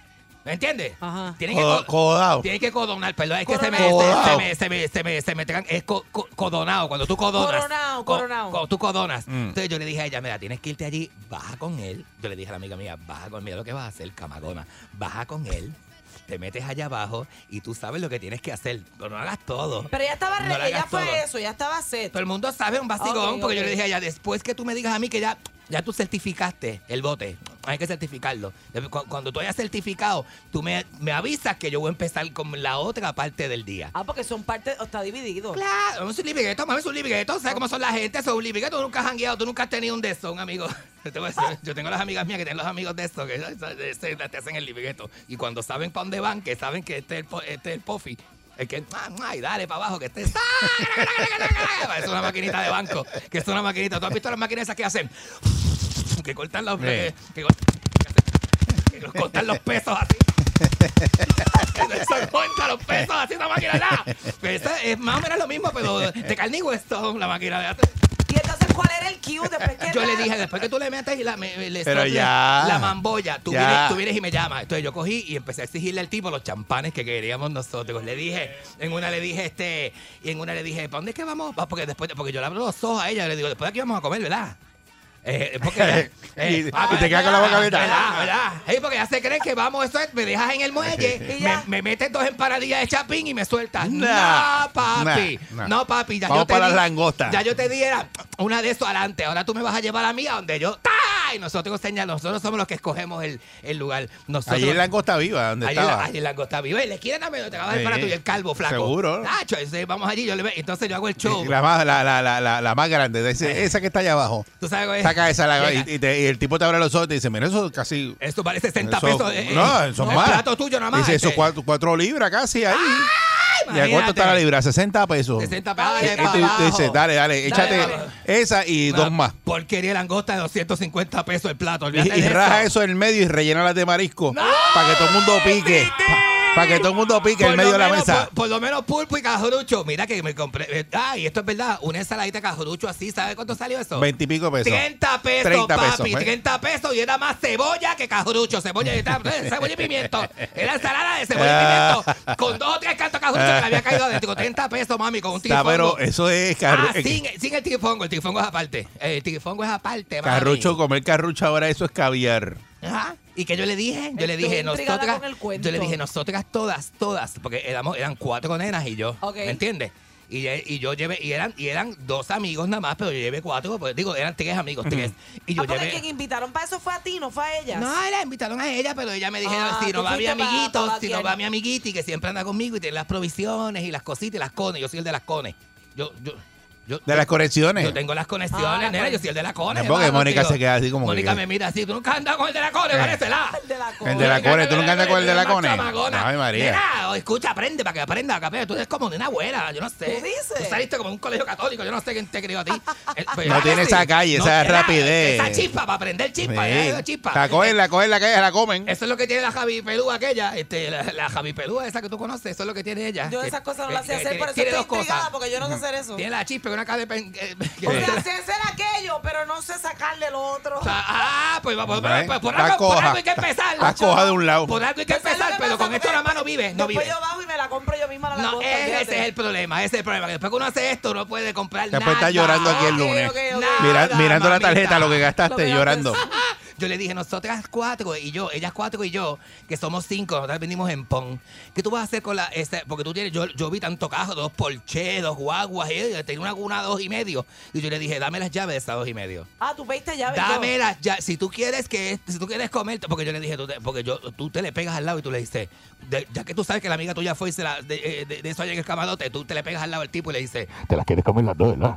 ¿Me entiendes? Ajá. Tiene que, Co- co- codado. tiene que codonar, perdón, es que se me, Coronado. se, se me, se me, se me, se me tragan- es co- co- codonado, cuando tú codonas. Coronado, co- coronado. co- tú codonas. Mm. Entonces yo le dije a ella, mira, tienes que irte allí, baja con él. Yo le dije a la amiga mía, baja con él, mira lo que vas a hacer, camagona. Baja con él, te metes allá abajo y tú sabes lo que tienes que hacer. Pero no hagas todo. Pero ella estaba No re- le hagas fue todo. eso, ya estaba set. Todo el mundo sabe un vacigón, Ok, porque yo ok. le dije a ella, después que tú me digas a mí que ya, ya tú certificaste el bote, hay que certificarlo. Cu- Cuando tú hayas certificado, tú me, me avisas que yo voy a empezar con la otra parte del día. Ah, porque son parte, está dividido. Claro, es un librigueto, mami, es un librigueto. ¿Sabes cómo son la gente? Son un librigueto. Tú nunca has jangueado, tú nunca has tenido un de esos, un amigo. (laughs) Yo, tengo las amigas mías que tienen los amigos de esos, que (laughs) te hacen el librigueto. Y cuando saben para dónde van, que saben que este es el, este es el pofi, es que, ay, dale para abajo, que está. Es una maquinita de banco, que es una maquinita. ¿Tú has visto las máquinas esas que hacen? Que cortan los, Sí. que, que cortan- que los cortan los pesos así. (laughs) Eso cuenta los pesos así esa máquina. nada. Esa es más o menos lo mismo, pero de carne y hueso, la máquina de cuál era el cue después que Yo la- le dije, después que tú le metes y la, me- le Pero ya. la mamboya, tú Ya. vienes, tú vienes y me llamas. Entonces yo cogí y empecé a exigirle al tipo los champanes que queríamos nosotros. Le dije, en una le dije, este, y en una le dije, ¿para dónde es que vamos? Va, Porque después, porque yo le abro los ojos a ella, le digo, después de aquí vamos a comer, ¿verdad? Eh, porque, Y- (laughs) y te quedas con la boca abierta. ¿Verdad? ¿verdad? Ey, porque ya se creen que vamos, eso es, me dejas en el muelle, (laughs) Y me, ya. me metes dos empanadillas de chapín y me sueltas. Nah, no, papi. nah, nah. No, papi. Ya Vamos yo te para di- las langostas. Ya yo te diera una de eso adelante. Ahora tú me vas a llevar a mí a donde yo. ¡Ta! Y nosotros señalamos, nosotros somos los que escogemos el, el lugar. Nosotros, Allí en Langosta Viva, donde Allí estaba. allí en Langosta Viva. Y la esquina también, te acabas de Sí. para tú y el calvo flaco. Seguro. Tacho, ese, vamos allí. Yo le, ve- entonces yo hago el show. La más, la, la, la, la, la más grande, de ese- esa que está allá abajo. ¿Tú sabes cuál es? La- Llega. y, y te- y el tipo te abre los ojos y te dice, mira, eso casi... Esto vale 60 eso- pesos. eh, eh, no, son más. plato tuyo nada más. Dice, eso este. cuatro, cuatro libras casi ahí. ¿Y a cuánto está la libra? 60 pesos. 60 pesos. Dale, Y Dale, tú- pa' tú abajo. dices, dale, dale, échate Dale, esa y dos más. Porquería langosta de 250 pesos el plato. Y, raja eso en el medio y rellena las de marisco. Para que todo el mundo pique. Para que todo el mundo pique en medio de la menos- mesa. Por, por lo menos pulpo y cajurucho. Mira que me compré. eh, Ah, y esto es verdad. Una ensaladita de cajurucho así. ¿Sabes cuánto salió eso? Veintipico pesos. 30 pesos, 30 papi. pesos, pues. 30 pesos y era más cebolla que cajurucho. Cebolla y, cebolla y pimiento. Era ensalada de cebolla y pimiento. Con dos o tres cantos de cajurucho que le había caído adentro. 30 pesos, mami, con un tifongo. pero eso es Ah, sin, sin el tifongo. El tifongo es aparte. El tifongo es aparte, mami. carrucho. Comer carrucho ahora eso es caviar. Ajá. ¿Y que yo le dije? Yo le dije, nosotras. con el cuento. Yo le dije, nosotras todas, todas, porque éramos, eran cuatro nenas y yo. Ok. ¿Me entiendes? Y, y yo llevé, y eran, y eran dos amigos nada más, pero yo llevé cuatro, pues digo, eran tres amigos, tres. Y yo Ah, llevé. quien invitaron para eso fue a ti, no fue a ellas. No, la invitaron a ella, pero ella me dijeron, Ah, si no va mi amiguito, si no va mi amiguita y que siempre anda conmigo y tiene las provisiones y las cositas y las cones. Yo soy el de las cones. Yo, yo, yo. De las conexiones. Yo tengo las conexiones, Ah, nena, pues. yo soy el de la cone. No, porque Mónica tío. se queda así como Mónica que- me mira así, tú nunca andas con el de la cone, parece la. El de la El de la cone, ¿tú nunca andas con el de la cone? Ay, María. Nena, escucha, aprende para que aprenda, capaz. Tú eres como de una abuela, yo no sé. ¿Tú dices? saliste como un colegio católico, yo no sé quién te crió a ti. Eh, pues, No ¿verdad tiene esa calle, esa rapidez. Esa chispa, para aprender chispa, chispa. La cogen, la cogen, la calle, la comen. Eso es lo que tiene la Javi Pelúa aquella, este, la, la Javi Pelúa esa que tú conoces, eso es lo que tiene ella. Yo esas cosas no las sé hacer, por eso estoy dos cosas. intrigada, porque yo no sé hacer eso. Tiene la chispa una pen- eh, (laughs) que- O sea, sé hacer aquello, pero no sé sacarle lo otro. O sea, ah, pues, pues, pues, por, algo, por coja. algo hay que empezar. La coja de un lado. Por algo hay que ¿Sabes lo empezar, pero pasa? con esto la mano vive, no Después vive. yo bajo y me la compro yo misma la No, ese es el problema, ese es el problema. que Después que uno hace esto, no puede comprar Después nada. está llorando aquí el lunes. Mira- Nada, mirando la tarjeta, lo que Lo gastaste, que llorando. (laughs) Yo le dije, nosotras cuatro y yo, ellas cuatro y yo, que somos cinco, nosotras venimos en PON. ¿Qué tú vas a hacer con la, este, porque tú tienes, yo, yo vi tanto cajo, dos Porsche, dos guaguas, eh, tenía una, una dos y medio. Y yo le dije, dame las llaves de esas dos y medio. Ah, tú pediste llave. Dame las llaves. Si tú quieres que, si tú quieres comer, porque yo le dije, tú te- porque yo, tú te le pegas al lado y tú le dices, de- ya que tú sabes que la amiga tuya fue y se la, de, eh, de- de eso allá en el camarote, tú te le pegas al lado al tipo y le dices, Te las quieres comer las dos, ¿verdad?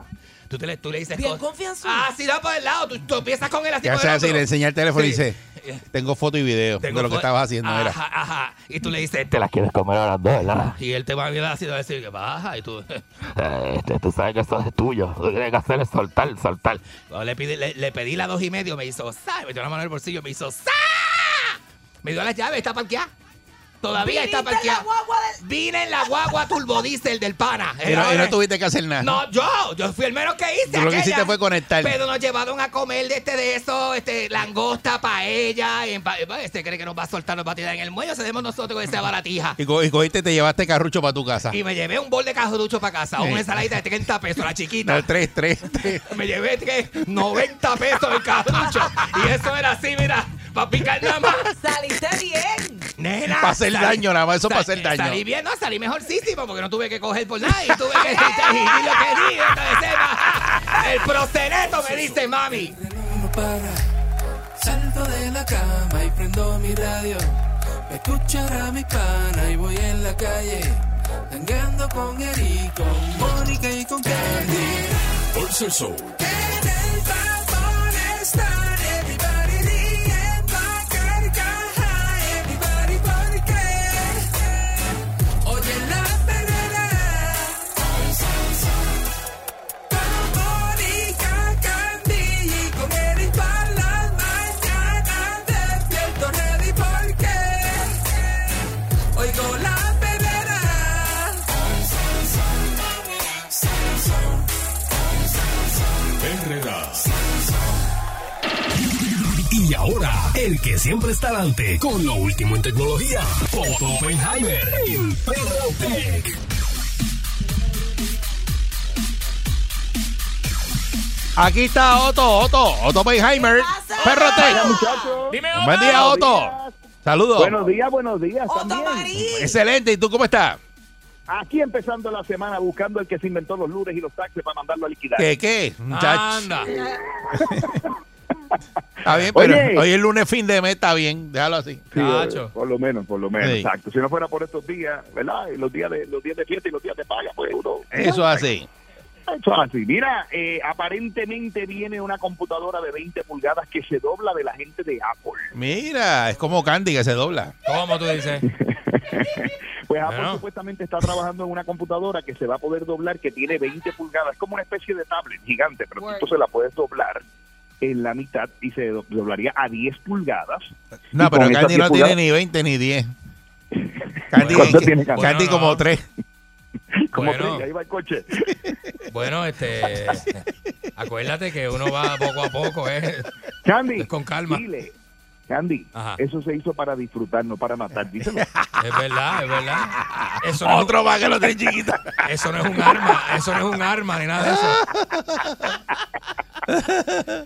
Tú, te le, tú le dices, Bien cosas. confianzudo. Ah, sí, no por el lado, tú, tú empiezas con él así hace el así, le enseña el teléfono y dice, tengo foto y video Tengo de lo que estabas haciendo. Ajá. Y tú le dices, Te las quieres comer a las dos, ¿verdad? y él te va a mirar así y va a decir que baja y tú (laughs) Eh, este, tú sabes que eso es tuyo. Que tienes que hacer es soltar, soltar. Cuando le, pide- le, le pedí la dos y medio, me hizo ¡sa! Me metió la mano en el bolsillo, me hizo ¡sa! Me dio las llaves, está parqueada. Todavía está guagua del- Vine en la guagua turbodiesel del pana. Y no, y no tuviste que hacer nada. No, yo, yo fui el menos que hice. Tú lo que hiciste fue conectar. Pero nos llevaron a comer de este de eso, este, langosta, paella. Y en pa- este cree que nos va a soltar, nos va a tirar en el muelle. Hacemos nosotros con esa baratija. Y, co- y cogiste y te llevaste carrucho para tu casa. Y me llevé un bol de cajurucho para casa, Sí. una ensaladita de 30 pesos, la chiquita. (laughs) No, tres, tres, tres. Me llevé tres, 90 pesos el cajurucho. Y eso era así, mira, para picar nada más. Saliste bien. Nena. Pa' hacer salí- daño, nada más, eso pa' sal- hacer daño. Salí bien, no, salí mejorcísimo porque no tuve que coger por nada y tuve que (laughs) y lo que di, entonces, sepa. El proceneto me dice, mami. no para. Salto de la cama y prendo mi radio. Me escuchará mi pana y voy en la calle. Tangando con Eric, con Mónica y con Candy. Pulse el siempre está adelante con lo último en tecnología. Otto Oppenheimer en Perrotec. Aquí está Otto, Otto, Otto Oppenheimer. Perrotec. Dime, Buen día, Otto. Saludos. Buenos días, buenos días Otto también. Excelente. ¿Y tú cómo estás? Aquí empezando la semana buscando el que se inventó los lunes y los taxes para mandarlo a liquidar. ¿Qué, qué? Muchacho. (laughs) Está bien, pero Oye. hoy es lunes fin de mes, está bien. Déjalo así. Sí, eh, por lo menos, por lo menos, Sí. exacto. Si no fuera por estos días, ¿verdad? Y Los días de los días de fiesta y los días de paga, pues uno. Eso es así. Eso es así. Mira, eh, aparentemente viene una computadora de 20 pulgadas que se dobla de la gente de Apple. Mira, es como Candy que se dobla. ¿Cómo tú dices? (laughs) Pues Apple Bueno. supuestamente está trabajando en una computadora que se va a poder doblar, que tiene 20 pulgadas. Es como una especie de tablet gigante, pero tú entonces la puedes doblar en la mitad y se do- doblaría a 10 pulgadas. No, pero Candy 10 no tiene pulgadas- ni 20 ni 10. (laughs) Candy, ¿Cuánto tiene Candy? Candy Bueno, como no. 3. (laughs) Como Bueno. tres, ahí va el coche. (laughs) Bueno, este. Acuérdate que uno va poco a poco, ¿eh? Candy, Es con calma. dile, Candy, Ajá. eso se hizo para disfrutar, no para matar. Díselo. (laughs) Es verdad, es verdad. Eso no, Otro más que lo tiene chiquito. eso no es un arma, eso no es un arma ni nada de eso. (laughs)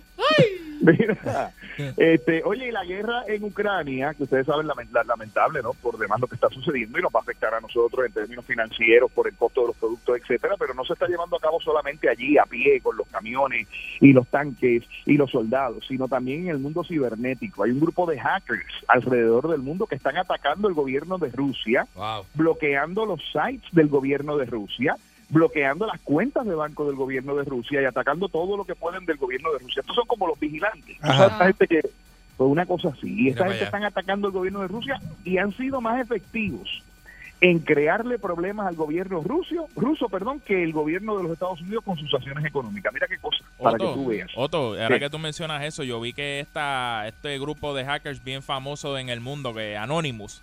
Mira, este, oye, y la guerra en Ucrania, que ustedes saben, lamen- la- lamentable, ¿no? Por demás lo que está sucediendo y nos va a afectar a nosotros en términos financieros, por el costo de los productos, etcétera, pero no se está llevando a cabo solamente allí, a pie, con los camiones y los tanques y los soldados, sino también en el mundo cibernético. Hay un grupo de hackers alrededor del mundo que están atacando el gobierno de Rusia, Wow. bloqueando los sites del gobierno de Rusia, bloqueando las cuentas de banco del gobierno de Rusia y atacando todo lo que pueden del gobierno de Rusia. Estos son como los vigilantes. Esta gente que fue una cosa así. Y esta gente están atacando el gobierno de Rusia y han sido más efectivos en crearle problemas al gobierno ruso, ruso, perdón, que el gobierno de los Estados Unidos con sus acciones económicas. Mira qué cosa, para que tú veas. Otto, ahora que tú mencionas eso, yo vi que esta, este grupo de hackers bien famoso en el mundo, que Anonymous,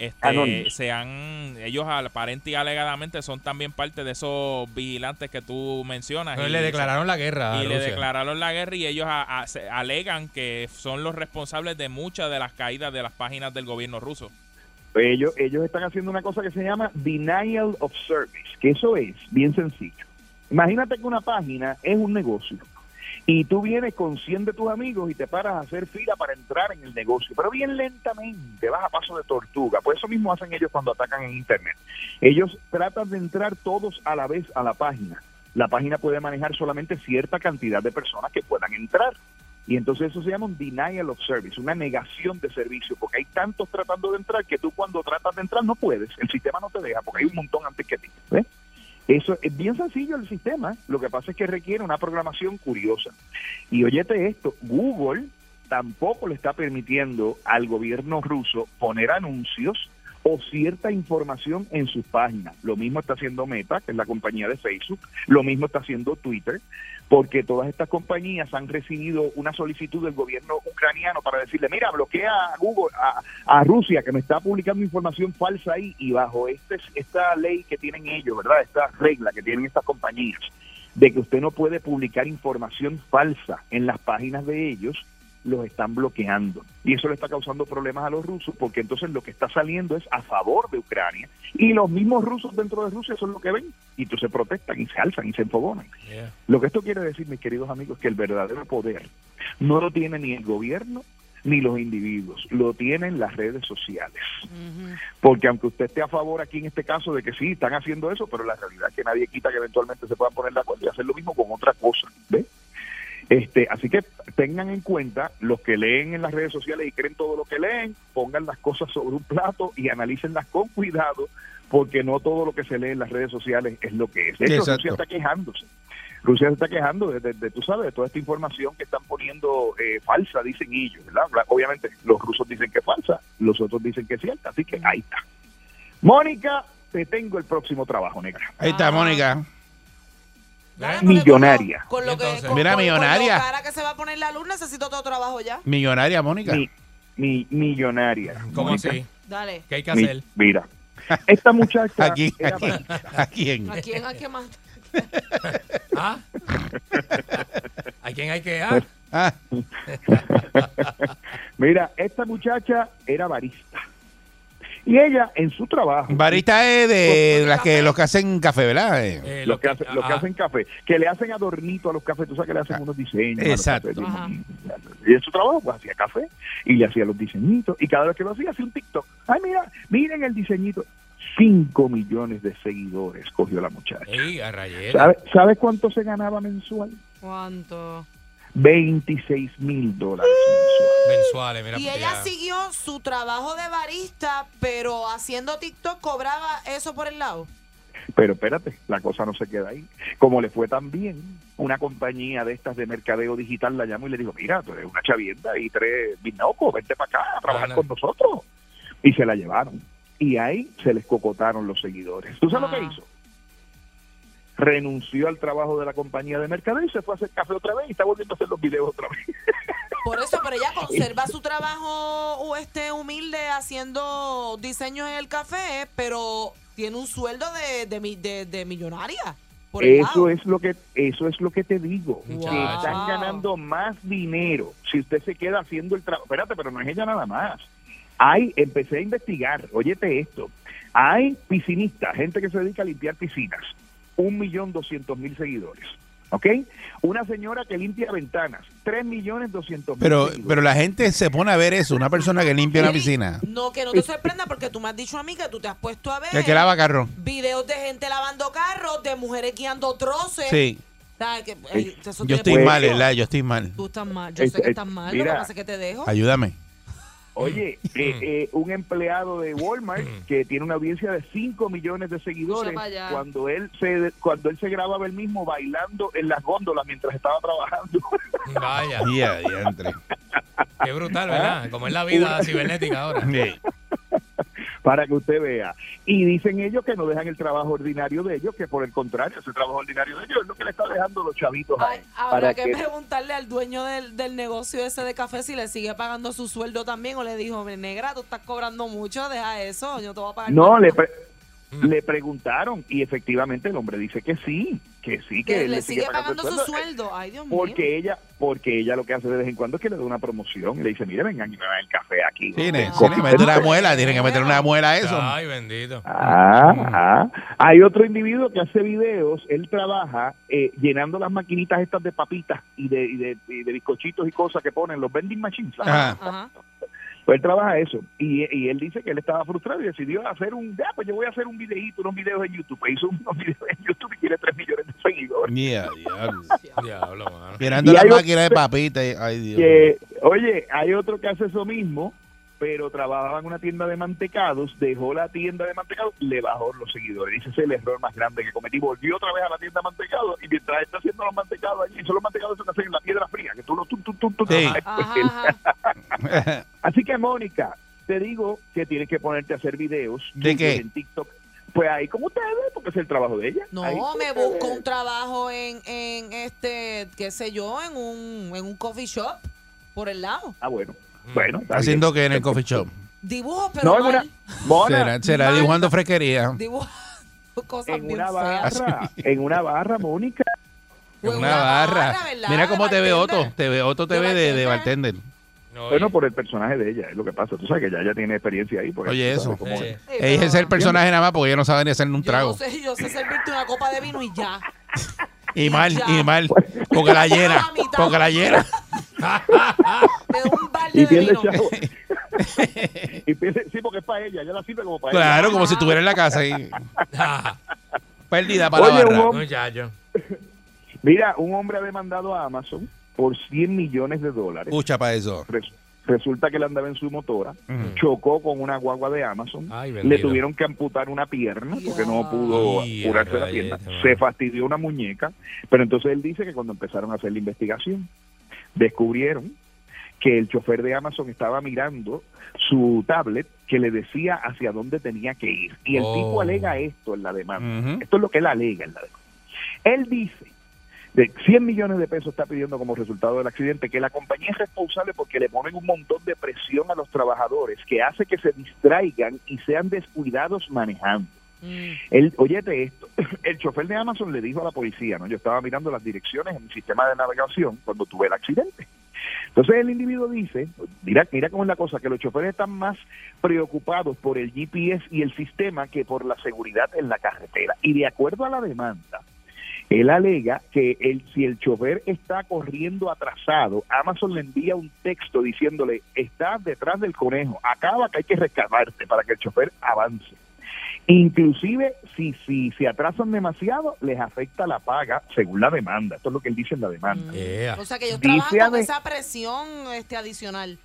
este, Anonymous. se han, ellos aparente y alegadamente son también parte de esos vigilantes que tú mencionas. Pero y le declararon la guerra. a y le declararon la guerra y ellos a- a- se- alegan que son los responsables de muchas de las caídas de las páginas del gobierno ruso. Ellos, ellos están haciendo una cosa que se llama denial of service, que eso es bien sencillo. Imagínate que una página es un negocio y tú vienes con 100 de tus amigos y te paras a hacer fila para entrar en el negocio, pero bien lentamente, vas a paso de tortuga. Pues eso mismo hacen ellos cuando atacan en Internet. Ellos tratan de entrar todos a la vez a la página. La página puede manejar solamente cierta cantidad de personas que puedan entrar. Y entonces eso se llama un denial of service, una negación de servicio, porque hay tantos tratando de entrar que tú cuando tratas de entrar no puedes, el sistema no te deja, porque hay un montón antes que ti. ¿ves? Eso es bien sencillo el sistema, lo que pasa es que requiere una programación curiosa. Y oyete esto, Google tampoco le está permitiendo al gobierno ruso poner anuncios o cierta información en sus páginas. Lo mismo está haciendo Meta, que es la compañía de Facebook, lo mismo está haciendo Twitter, porque todas estas compañías han recibido una solicitud del gobierno ucraniano para decirle, mira, bloquea a Google, a, Rusia, que me está publicando información falsa ahí, y bajo este, esta ley que tienen ellos, ¿verdad? Esta regla que tienen estas compañías, de que usted no puede publicar información falsa en las páginas de ellos, los están bloqueando. Y eso le está causando problemas a los rusos porque entonces lo que está saliendo es a favor de Ucrania. Y los mismos rusos dentro de Rusia son lo que ven. Y entonces protestan y se alzan y se enfogonan. Yeah. Lo que esto quiere decir, mis queridos amigos, que el verdadero poder no lo tiene ni el gobierno ni los individuos, lo tienen las redes sociales. Porque aunque usted esté a favor aquí en este caso de que sí, están haciendo eso, pero la realidad es que nadie quita que eventualmente se puedan poner de acuerdo y hacer lo mismo con otra cosa. ¿Ve? Este, así que tengan en cuenta los que leen en las redes sociales y creen todo lo que leen, pongan las cosas sobre un plato y analícenlas con cuidado, porque no todo lo que se lee en las redes sociales es lo que es. De hecho, Exacto. Rusia está quejándose. Rusia se está quejando de, de- de, tú sabes, de toda esta información que están poniendo eh, falsa, dicen ellos, ¿verdad? Obviamente los rusos dicen que es falsa, los otros dicen que es cierta, así que ahí está. Mónica, te tengo el próximo trabajo, negra. Ahí está, Mónica. Porque Millonaria. Con lo, con lo que, Entonces. con- Mira, con- con lo millonaria. cara que se va a poner la luz, necesito todo trabajo ya. Millonaria, Mónica. Mi, mi- millonaria. ¿Cómo Mónica. así? Dale. ¿Qué hay que Mi- hacer? mira, esta muchacha (laughs) ¿A quién? era ¿A quién? ¿A quién? ¿A quién hay que más? (laughs) ¿Ah? ¿A quién hay que ah? (laughs) Ah, Mira, esta muchacha era barista. Y ella, en su trabajo... barista es de las que los que hacen café, ¿verdad? Eh, Eh, los que, hacen, los que hacen café, que le hacen adornito a los cafés, tú sabes que le hacen unos diseños. Exacto. Y en su trabajo, pues hacía café y le hacía los diseñitos. Y cada vez que lo hacía, hacía un TikTok. Ay, mira, miren el diseñito. 5 millones de seguidores cogió la muchacha. Ey, a rayera. ¿Sabe, ¿Sabe cuánto se ganaba mensual? ¿Cuánto? 26 mil dólares Mensuales, mira. Y ella siguió su trabajo de barista, pero haciendo TikTok cobraba eso por el lado. Pero espérate, la cosa no se queda ahí. Como le fue tan bien, una compañía de estas de mercadeo digital la llamó y le dijo, mira, tú eres una chavienda y tres binocos, vente para acá a trabajar con nosotros. Y se la llevaron. Y ahí se les cocotaron los seguidores. ¿Tú sabes lo Ah. que hizo? Renunció al trabajo de la compañía de mercadeo y se fue a hacer café otra vez y está volviendo a hacer los videos otra vez. (laughs) Por eso, pero ella conserva su trabajo este humilde haciendo diseños en el café, pero tiene un sueldo de, de, mi- de- de millonaria. Por el Eso lado. es lo que eso es lo que te digo. Que están ganando más dinero si usted se queda haciendo el trabajo. Espérate, pero no es ella nada más. Hay, empecé a investigar, óyete esto. Hay piscinistas, gente que se dedica a limpiar piscinas, un millón doscientos mil seguidores. ¿Ok? Una señora que limpia ventanas, tres millones doscientos mil pero, seguidores. pero la gente se pone a ver eso, una persona que limpia una piscina, No, que no te sorprenda porque tú me has dicho a mí que tú te has puesto a ver el que lava carro. videos de gente lavando carros, de mujeres guiando troces. Sí, yo estoy mal, ¿verdad? Yo estoy mal. Tú estás mal. Yo sé que es- estás mal. Lo que pasa es que te dejo. Ayúdame. Oye, eh, eh, un empleado de Walmart que tiene una audiencia de 5 millones de seguidores, cuando él se cuando él se grababa él mismo bailando en las góndolas mientras estaba trabajando. (laughs) Vaya, Ya, diantre. qué brutal, ¿verdad? Como es la vida cibernética ahora. Sí. Para que usted vea. Y dicen ellos que no dejan el trabajo ordinario de ellos, que por el contrario, ese trabajo ordinario de ellos es lo que le está dejando los chavitos a Ay, él. habrá Para que, que- preguntarle al dueño del, del negocio ese de café si le sigue pagando su sueldo también o le dijo, negra, tú estás cobrando mucho, deja eso, yo te voy a pagar. No, más". le, pre- (laughs) le preguntaron y efectivamente el hombre dice que sí, que sí, que, que él le sigue pagando el su sueldo. Ay, Dios mío. Porque ella, porque ella lo que hace de vez en cuando es que le da una promoción y le dice, mire, vengan y me dan el café aquí. Sí, ne- Ah. sí, le mete una muela, tiene que meter una muela a eso. Ay, bendito. Ah, ah. Hay otro individuo que hace videos, él trabaja eh, llenando las maquinitas estas de papitas y de, y de, y de bizcochitos y cosas que ponen los vending machines. ¿sabes? Ajá. Ajá. Pues él trabaja eso. Y, y él dice que él estaba frustrado y decidió hacer un, ya, pues yo voy a hacer un videíto, unos videos en YouTube. E hizo (laughs) unos videos en YouTube y tiene 3 millones de seguidores. Yeah, (laughs) diablo. Diablo, Y la máquina de otro- papitas. y- Ay, Dios. Que, oye, hay otro que hace eso mismo, pero trabajaba en una tienda de mantecados, dejó la tienda de mantecados, le bajó los seguidores. Ese es el error más grande que cometí. Volvió otra vez a la tienda de mantecados y mientras está haciendo los mantecados allí, son los mantecados que hacen en la piedra fría, que tú lo... Tú, tú, tú, tú, Sí. Pues. (laughs) Así que, Mónica, te digo que tienes que ponerte a hacer videos ¿De qué? en TikTok. Pues ahí como ustedes, porque es el trabajo de ella. No, Ahí me busco un trabajo en, en este, qué sé yo, en un, en un coffee shop por el lado. Ah, bueno. Bueno, está Haciendo bien. que en el coffee shop. Dibujo, pero No, una... mal. Mona, Será, será mal. dibujando fresquería. Dibujo (laughs) cosas en bien una barra, en una barra, Mónica. En una barra. Mira cómo te ve. Otto. Te ve Otto te De ve de, de bartender. No, Bueno, oye. por el personaje de ella, es lo que pasa. Tú sabes que ya ella tiene experiencia ahí. porque Oye, eso. cómo Sí. es. Sí, Ella es el personaje nada más porque ella no sabe ni hacer un Yo trago. no sé, yo sé servirte una copa de vino y ya. (laughs) Y mal, y mal. Porque la llena. (laughs) Porque la llena. Me da un balde Y de pierde vino. chavo. (laughs) y pierde, sí, porque es para ella, ella la sirve como para Claro, ella. como si estuviera en la casa ahí. (laughs) Ah, Perdida para Oye, la un barra. hombre- Muchacho. Mira, un hombre ha demandado a Amazon por 100 millones de dólares. Escucha para eso. Res- Resulta que él andaba en su motora, chocó con una guagua de Amazon, Ay, le tuvieron que amputar una pierna porque no pudo curarse la pierna, se fastidió una muñeca, pero entonces él dice que cuando empezaron a hacer la investigación, descubrieron que el chofer de Amazon estaba mirando su tablet que le decía hacia dónde tenía que ir. Y el Oh. tipo alega esto en la demanda. Esto es lo que él alega en la demanda. Él dice, de 100 millones de pesos está pidiendo como resultado del accidente, que la compañía es responsable porque le ponen un montón de presión a los trabajadores que hace que se distraigan y sean descuidados manejando. Mm. El, esto, (clears throat) el chofer de Amazon le dijo a la policía, ¿no? Yo estaba mirando las direcciones en mi sistema de navegación cuando tuve el accidente. Entonces el individuo dice, mira, mira cómo es la cosa, que los choferes están más preocupados por el GPS y el sistema que por la seguridad en la carretera. Y de acuerdo a la demanda, él alega que el, si el chofer está corriendo atrasado, Amazon le envía un texto diciéndole, estás detrás del conejo, acaba que hay que rescatarte para que el chofer avance. Inclusive, si, si se atrasan demasiado, les afecta la paga según la demanda. Esto es lo que él dice en la demanda. O sea que ellos Dice trabajan con esa presión este, adicional.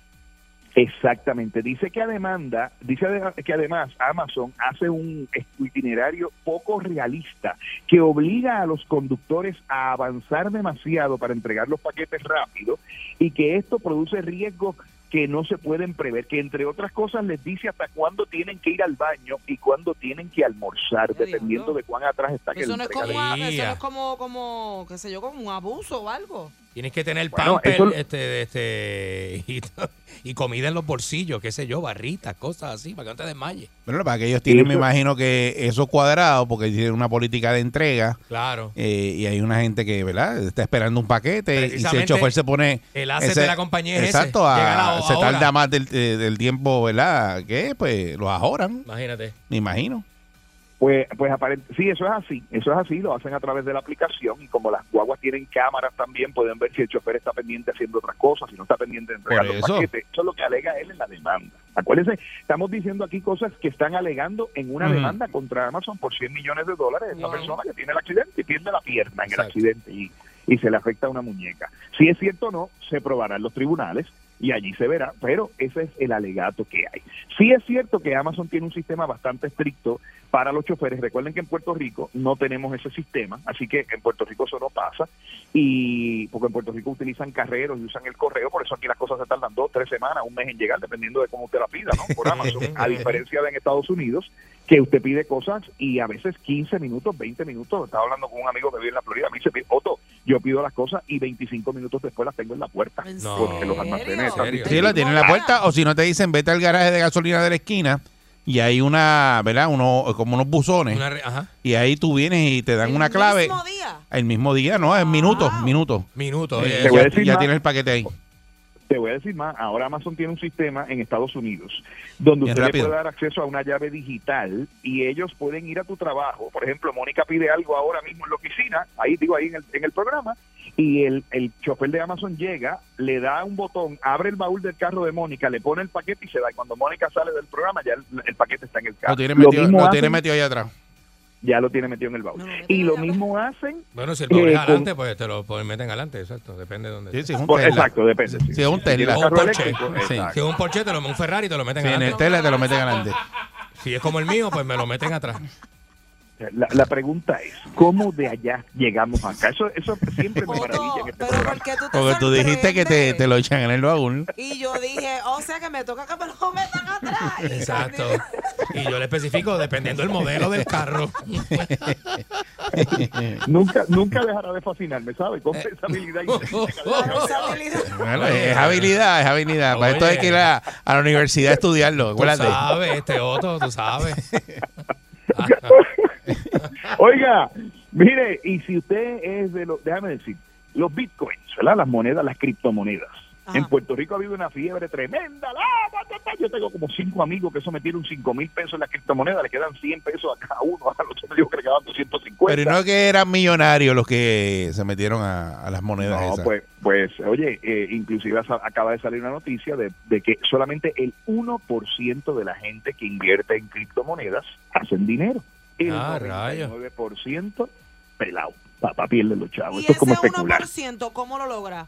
Exactamente. Dice que a demanda, dice que además Amazon hace un itinerario poco realista que obliga a los conductores a avanzar demasiado para entregar los paquetes rápido y que esto produce riesgos que no se pueden prever, que entre otras cosas les dice hasta cuándo tienen que ir al baño y cuándo tienen que almorzar, dependiendo de cuán atrás está que Eso no es como, eso no es como, como, qué sé yo, como un abuso o algo. Tienes que tener Bueno, pamper, eso- este, este, y, (laughs) y comida en los bolsillos, qué sé yo, barritas, cosas así, para que no te desmayes. Bueno, para que ellos tienen, me imagino que eso cuadrado, porque tienen una política de entrega. Claro. eh, y hay una gente que, ¿verdad? Está esperando un paquete. Y si el chofer se pone. el asset de la compañía es ese, Exacto, a- llegar a- se ahora. tarda más del, eh, del tiempo, ¿verdad? Que pues los ajoran. Imagínate. Me imagino. Pues, pues sí, eso es así, eso es así, lo hacen a través de la aplicación y como las guaguas tienen cámaras también, pueden ver si el chofer está pendiente haciendo otras cosas, si no está pendiente de entregar los paquetes. Eso es lo que alega él en la demanda. Acuérdense, estamos diciendo aquí cosas que están alegando en una demanda contra Amazon por 100 millones de dólares. Esta persona que tiene el accidente y pierde la pierna en el accidente y, y se le afecta una muñeca. Si es cierto o no, se probará en los tribunales y allí se verá, pero ese es el alegato que hay. Sí es cierto que Amazon tiene un sistema bastante estricto para los choferes. Recuerden que en Puerto Rico no tenemos ese sistema, así que en Puerto Rico eso no pasa. Y porque en Puerto Rico utilizan carreros y usan el correo, por eso aquí las cosas se tardan dos, tres semanas, un mes en llegar, dependiendo de cómo usted la pida, ¿no? Por (laughs) Amazon. A diferencia de en Estados Unidos, que usted pide cosas y a veces 15 minutos, 20 minutos. Estaba hablando con un amigo que vive en la Florida, me dice, Otto, yo pido las cosas y 25 minutos después las tengo en la puerta. Porque los almacenes están Sí, lo tienen en la puerta. O si no te dicen, vete al garaje de gasolina de la esquina y hay una, ¿verdad? Uno, como unos buzones. Una re- ajá. Y ahí tú vienes y te dan una clave. mismo día? El mismo día, no, en minutos, minutos. Minutos. Eh, a ya ya tienes el paquete ahí. Te voy a decir más, ahora Amazon tiene un sistema en Estados Unidos donde Bien usted rápido. le puede dar acceso a una llave digital y ellos pueden ir a tu trabajo. Por ejemplo, Mónica pide algo ahora mismo en la oficina, ahí digo ahí en el, en el programa, y el, el chofer de Amazon llega, le da un botón, abre el baúl del carro de Mónica, le pone el paquete y se da. Y cuando Mónica sale del programa ya el, el paquete está en el carro. Lo tiene Lo metido, mismo lo tiene metido ahí atrás. Ya lo tiene metido en el baúl. y lo mismo hacen... Bueno, si el eh, es con- adelante, pues te lo pues, meten adelante, exacto. Depende de dónde. Sí, sí, es un Tesla. exacto, depende. sí. Si es un Si Tesla. un carro Un Porsche. Sí. Si es un Porsche, te lo, un Ferrari te lo meten Sí, en adelante. el Tesla te lo meten adelante. Si es como el mío, pues me lo meten atrás. La, la pregunta es, ¿cómo de allá llegamos acá? Eso, eso siempre me maravilla en este programa. ¿Por qué tú te Porque tú dijiste que te, te lo echan en el baúl. Y yo dije, o sea que me toca que me lo metan atrás. Exacto. (laughs) Y yo le especifico dependiendo del modelo del carro. (laughs) nunca, nunca dejará de fascinarme, ¿sabe? Con esa habilidad. Bueno, es habilidad, es habilidad. Para esto hay que ir a, a la universidad a estudiarlo. Tú Acuérdate. sabes, este Otto, tú sabes. (laughs) (laughs) Oiga, mire, y si usted es de los, déjame decir, los bitcoins, ¿verdad? Las monedas, las criptomonedas. En Puerto Rico ha habido una fiebre tremenda. Yo tengo como cinco amigos que eso metieron cinco mil pesos en las criptomonedas, le quedan 100 pesos a cada uno, (laughs) al otro me dijo que le quedaban 250. Pero no que eran millonarios los que se metieron a, a las monedas No, esas. pues, pues, oye, eh, inclusive acaba de salir una noticia de, de que solamente el 1% de la gente que invierte en criptomonedas hacen dinero. El Ah, rayos. 99% pelado. Papá pierde los chavos. Y Esto es ese como especular. 1%, ¿cómo lo logra?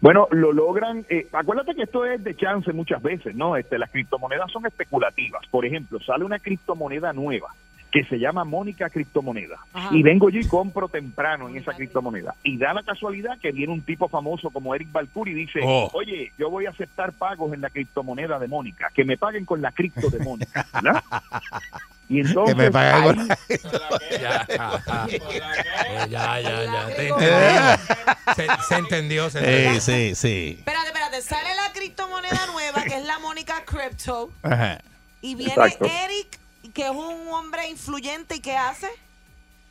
Bueno, lo logran. eh, acuérdate que esto es de chance muchas veces, ¿no? Este, las criptomonedas son especulativas. Por ejemplo, sale una criptomoneda nueva que se llama Mónica Criptomoneda. Ajá. Y vengo yo y compro temprano en esa criptomoneda. Y da la casualidad que viene un tipo famoso como Eric Balcour y dice, Oh. oye, yo voy a aceptar pagos en la criptomoneda de Mónica, que me paguen con la cripto de Mónica, ¿verdad? (laughs) Y entonces... que me paguen con- (laughs) Ya, (laughs) Eh, ya, ya, ya. Te. Se, entendió, se entendió. Sí, sí, sí. Espérate, espérate. Sale la criptomoneda nueva, que es la Mónica Crypto. Ajá. Y viene Exacto. Eric, que es un hombre influyente, ¿y qué hace?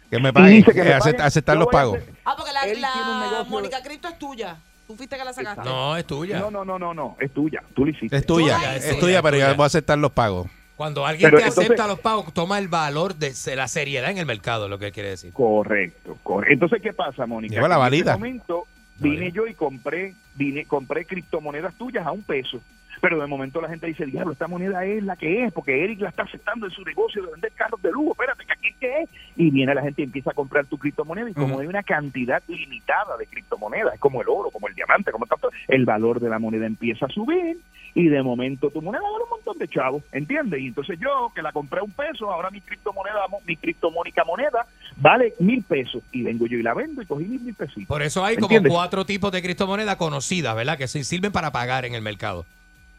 Que me paguen, dice que eh, aceptar los pagos. Ah, porque la, la Mónica Crypto es tuya. Tú fuiste que la sacaste. No, es tuya. No, no, no, no, no, es tuya. Tú lo hiciste. Es tuya, Tuya, es es tuya, pero tuya. yo voy a aceptar los pagos. Cuando alguien Pero te entonces- acepta los pagos, toma el valor de se- la seriedad en el mercado, lo que él quiere decir. Correcto, correcto. Entonces, ¿qué pasa, Mónica? Lleva la En valida. ese momento vine yo y compré, vine, compré criptomonedas tuyas a un peso. Pero de momento la gente dice, diablo, esta moneda es la que es, porque Eric la está aceptando en su negocio de vender carros de lujo. Espérate, que aquí qué es. Y viene la gente y empieza a comprar tu criptomoneda. Y como hay una cantidad limitada de criptomonedas, es como el oro, como el diamante, como tanto, el valor de la moneda empieza a subir. Y de momento tu moneda vale un montón de chavos, ¿entiendes? Y entonces yo, que la compré a un peso, ahora mi criptomoneda, mi criptomónica moneda, vale mil pesos. Y vengo yo y la vendo y cogí mis mil pesitos. Por eso hay como ¿Entiendes? cuatro tipos de criptomonedas conocidas, ¿verdad? Que se sirven para pagar en el mercado.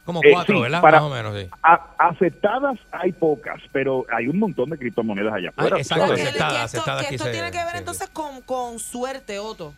Como Eh, cuatro, sí, ¿verdad? para- Más o menos, sí. A- aceptadas hay pocas, pero hay un montón de criptomonedas allá afuera. Ah, exacto, ¿sabes? Que- que aceptada, esto, que tiene que ver sí, sí. entonces con, con suerte, Otto.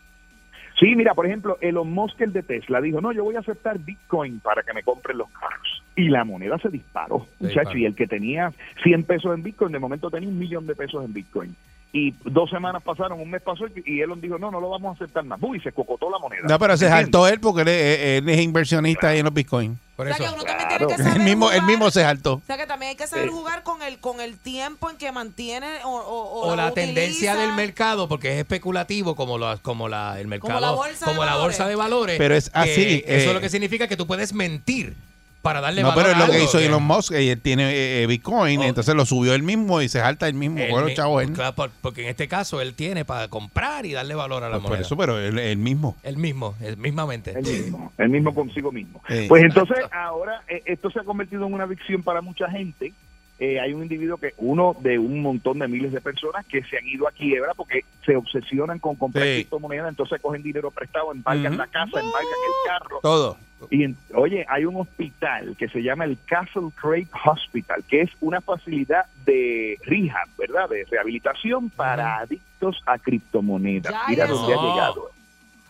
Sí, mira, por ejemplo, Elon Musk, el de Tesla, dijo, no, yo voy a aceptar Bitcoin para que me compren los carros. Y la moneda se disparó, muchacho. Y el que tenía 100 pesos en Bitcoin, de momento tenía un millón de pesos en Bitcoin. Y dos semanas pasaron, un mes pasó, y Elon dijo, no, no lo vamos a aceptar más. Uy, se cocotó la moneda. No, pero se saltó él porque él es, él es inversionista ahí en los bitcoins. Por O sea eso. que uno también Claro. tiene que (laughs) saber El mismo, el jugar. mismo se saltó. O sea que también hay que saber Eh. jugar con el con el tiempo en que mantiene o, o, O la tendencia del mercado, porque es especulativo como, la, como la, el mercado, la bolsa de como la valores. bolsa de valores. Pero es así, Eso eh, lo que significa que tú puedes mentir para darle No, valor pero es lo que hizo Elon Musk, eh, él tiene eh, eh, Bitcoin, Oh. entonces lo subió él mismo y se salta él mismo Él con los mi- chavos él. claro, por- porque en este caso él tiene para comprar y darle valor a la Pues por moneda. eso, pero él, él mismo. El mismo, el mismamente. El mismo, el mismo consigo mismo. Sí. Pues entonces ahora eh, esto se ha convertido en una adicción para mucha gente. Eh, hay un individuo que, uno de un montón de miles de personas que se han ido a quiebra porque se obsesionan con comprar Sí. criptomonedas, entonces cogen dinero prestado, embarcan la casa, embarcan el carro. Todo. Y en- oye, hay un hospital que se llama el Castle Craig Hospital, que es una facilidad de rehab, ¿verdad? De rehabilitación para adictos a criptomonedas. Ya, Mira dónde ha llegado.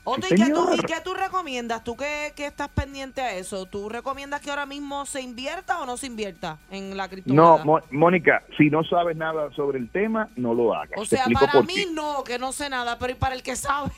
Otto, Sí, ¿y, qué tú, señor. ¿y qué tú recomiendas? ¿Tú que, que estás pendiente a eso? ¿Tú recomiendas que ahora mismo se invierta o no se invierta en la criptomoneda? No, Mónica, si no sabes nada sobre el tema, no lo hagas. o sea, para mí qué. no, que no sé nada, pero ¿y para el que sabe?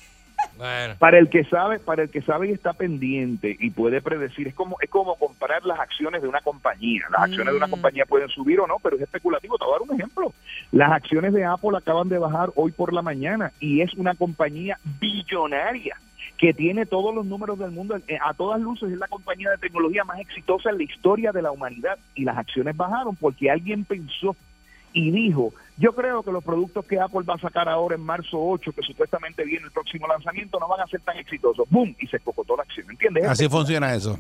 Bueno. Para el que sabe, para el que sabe y está pendiente y puede predecir, es como es como comprar las acciones de una compañía. Las acciones de una Mm. compañía pueden subir o no, pero es especulativo. Te voy a dar un ejemplo. Las acciones de Apple acaban de bajar hoy por la mañana y es una compañía billonaria que tiene todos los números del mundo. Eh, A todas luces es la compañía de tecnología más exitosa en la historia de la humanidad y las acciones bajaron porque alguien pensó y dijo, yo creo que los productos que Apple va a sacar ahora en marzo 8, que supuestamente viene el próximo lanzamiento, no van a ser tan exitosos. ¡Boom! Y se cocotó la acción, ¿entiendes? Así funciona eso.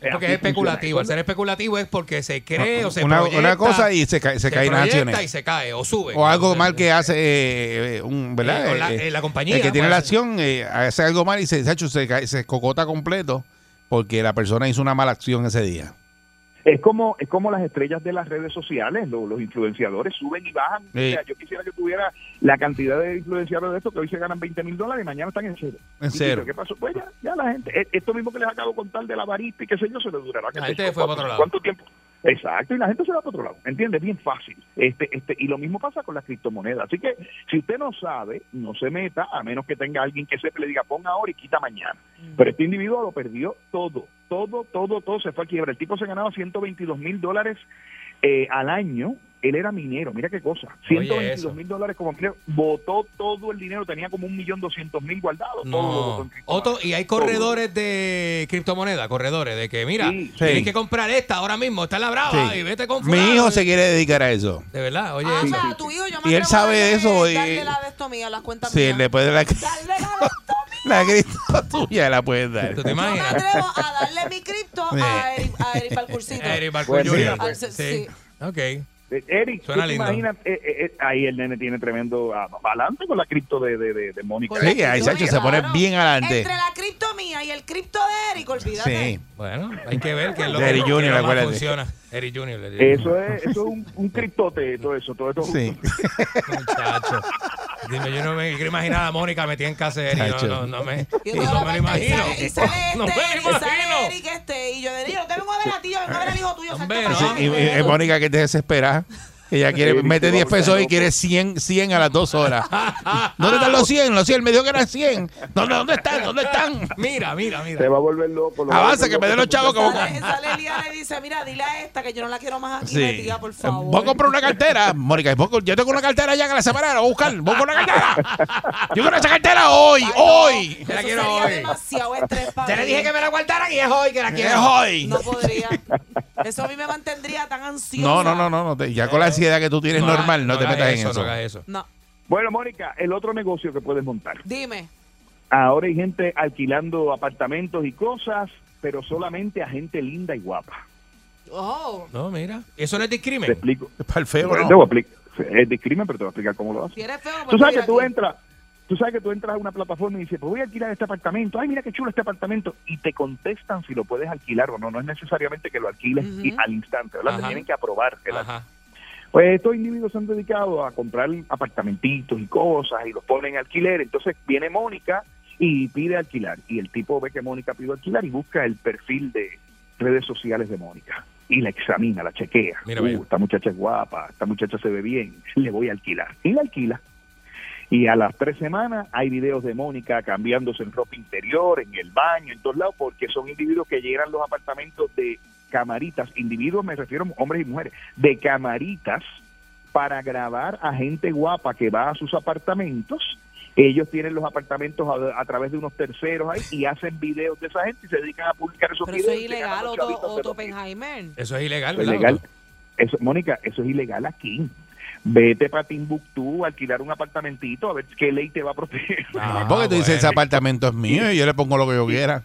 Es porque es especulativo. Al funciona. ser especulativo es porque se cree o se una, proyecta. una cosa y se, cae, se caen las acciones. y se cae o sube. O algo mal que hace eh, un, ¿verdad? Eh, la- Eh, eh, la compañía, El que tiene la acción eh, hace algo mal y se, se, cae- se cocota completo porque la persona hizo una mala acción ese día. Es como, es como las estrellas de las redes sociales, lo- los, influenciadores suben y bajan. Sí. O sea, yo quisiera que tuviera la cantidad de influenciadores de estos que hoy se ganan 20 mil dólares y mañana están en cero. En cero. ¿Qué pasó? Pues ya, ya la gente, eh, esto mismo que les acabo de contar de la varita y qué sé yo, se les durará. qué La gente fue para cuánto- otro lado. ¿Cuánto tiempo? Exacto, y la gente se va para otro lado, ¿entiendes? Bien fácil. Este, este, y lo mismo pasa con las criptomonedas. Así que si usted no sabe, no se meta, a menos que tenga alguien que sepa y le diga ponga ahora y quita mañana. Pero este individuo lo perdió todo, todo, todo, todo se fue a quiebra. El tipo se ganaba 122 mil dólares eh, al año. Él era minero, mira qué cosa. Oye, 122 eso. mil dólares como minero. Botó todo el dinero, tenía como un millón doscientos mil guardados. Todo lo botó No. Otto, y hay corredores de criptomonedas, corredores de que, mira, Sí. tienes Sí. que comprar esta ahora mismo, está la brava, Sí. y vete con Mi hijo se quiere dedicar a eso. De verdad, oye, ah, eso. o sea, tu hijo yo me Y él sabe eso y- Darle la de esto mía, las cuentas Sí, mías. le puede la, Darle la de esto la cripto (laughs) tuya la puedes dar. ¿Tú te Yo me imaginas? atrevo a darle mi cripto a Eric, a Eric para el cursito. Eric Pues sí. Al- sí. Sí. Ok. Eh, Eric, ¿tú Suena te lindo. imaginas? Eh, eh, eh, ahí el nene tiene tremendo ah, balance con la cripto de, de, de, de Mónica. Sí, ahí Sacho se pone claro. bien adelante. Entre la cripto mía y el cripto de Eric, olvídate. Sí. Bueno, hay que ver qué es lo De que, Eric Junior, lo más funciona. Eric Junior. Eric Eso es, eso es un, un criptote, todo eso, todo esto. Sí. (laughs) Muchacho. Dime, yo no me quiero imaginar a Mónica metida en. Chacho. No, no, no me, Y no me lo imagino. sale- Y sale este, No me lo y sale imagino. Eric este, y yo le digo, te vengo a ver a ti, yo vengo a ver al hijo tuyo. Hombre, exacto, no. para Y, allá. y- y Mónica que te desespera. Ella quiere, mete tú 10 vas a pesos y quiere 100, 100 a las 2 horas. ¿Dónde están los 100? Los 100, me dijo que eran 100. ¿Dónde, dónde están? ¿Dónde están? Mira, mira, mira. Se va a volver loco. lo va a Avanza, que me den los chavos como... Sale, sale Liana y dice, mira, dile a esta que yo no la quiero más aquí Sí. metida, por favor. Voy a comprar una cartera, Mónica. Yo tengo una cartera ya que la separaron. Voy a buscar. Voy con una cartera. Yo quiero esa cartera hoy, Ay, no, hoy. Yo la quiero sería hoy. demasiado estrés para Ya le dije que me la guardaran y es hoy que la Es quiero. hoy. No podría. Eso a mí me mantendría tan ansiosa. No, no, no, no. no te- ya con la ansiedad que tú tienes No normal, no, te metas en eso. No hagas eso. No. Bueno, Mónica, el otro negocio que puedes montar. Dime. Ahora hay gente alquilando apartamentos y cosas, pero solamente a gente linda y guapa. Oh, No, mira. Eso no es Te discrimen. explico. Es para el feo, Bueno, ¿no? te voy a explicar. Es discrimen, pero te voy a explicar cómo lo haces. si eres feo, no me Tú sabes que tú aquí. entras, tú sabes que tú entras a una plataforma y dices, pues voy a alquilar este apartamento. Ay, mira qué chulo este apartamento. Y te contestan si lo puedes alquilar o no. No es necesariamente que lo alquiles al instante, ¿verdad? Te tienen que aprobar. el Ajá. Pues estos individuos se han dedicado a comprar apartamentitos y cosas y los ponen en alquiler. Entonces viene Mónica y pide alquilar. Y el tipo ve que Mónica pide alquilar y busca el perfil de redes sociales de Mónica. Y la examina, la chequea. Mira, Uh, esta muchacha es guapa, esta muchacha se ve bien, le voy a alquilar. Y la alquila. Y a las tres semanas hay videos de Mónica cambiándose en ropa interior, en el baño, en todos lados, porque son individuos que llenan los apartamentos de camaritas. Individuos, me refiero a hombres y mujeres, de camaritas para grabar a gente guapa que va a sus apartamentos. Ellos tienen los apartamentos a, a través de unos terceros ahí y hacen videos de esa gente y se dedican a publicar esos Pero eso videos. es se ganan ilegal, Otto, Otto. Eso es ilegal. Eso, Mónica, eso es ilegal aquí. Vete para Timbuktu, alquilar un apartamentito, a ver qué ley te va a proteger. Ah, porque tú dices, ese apartamento es mío y yo le pongo lo que yo quiera.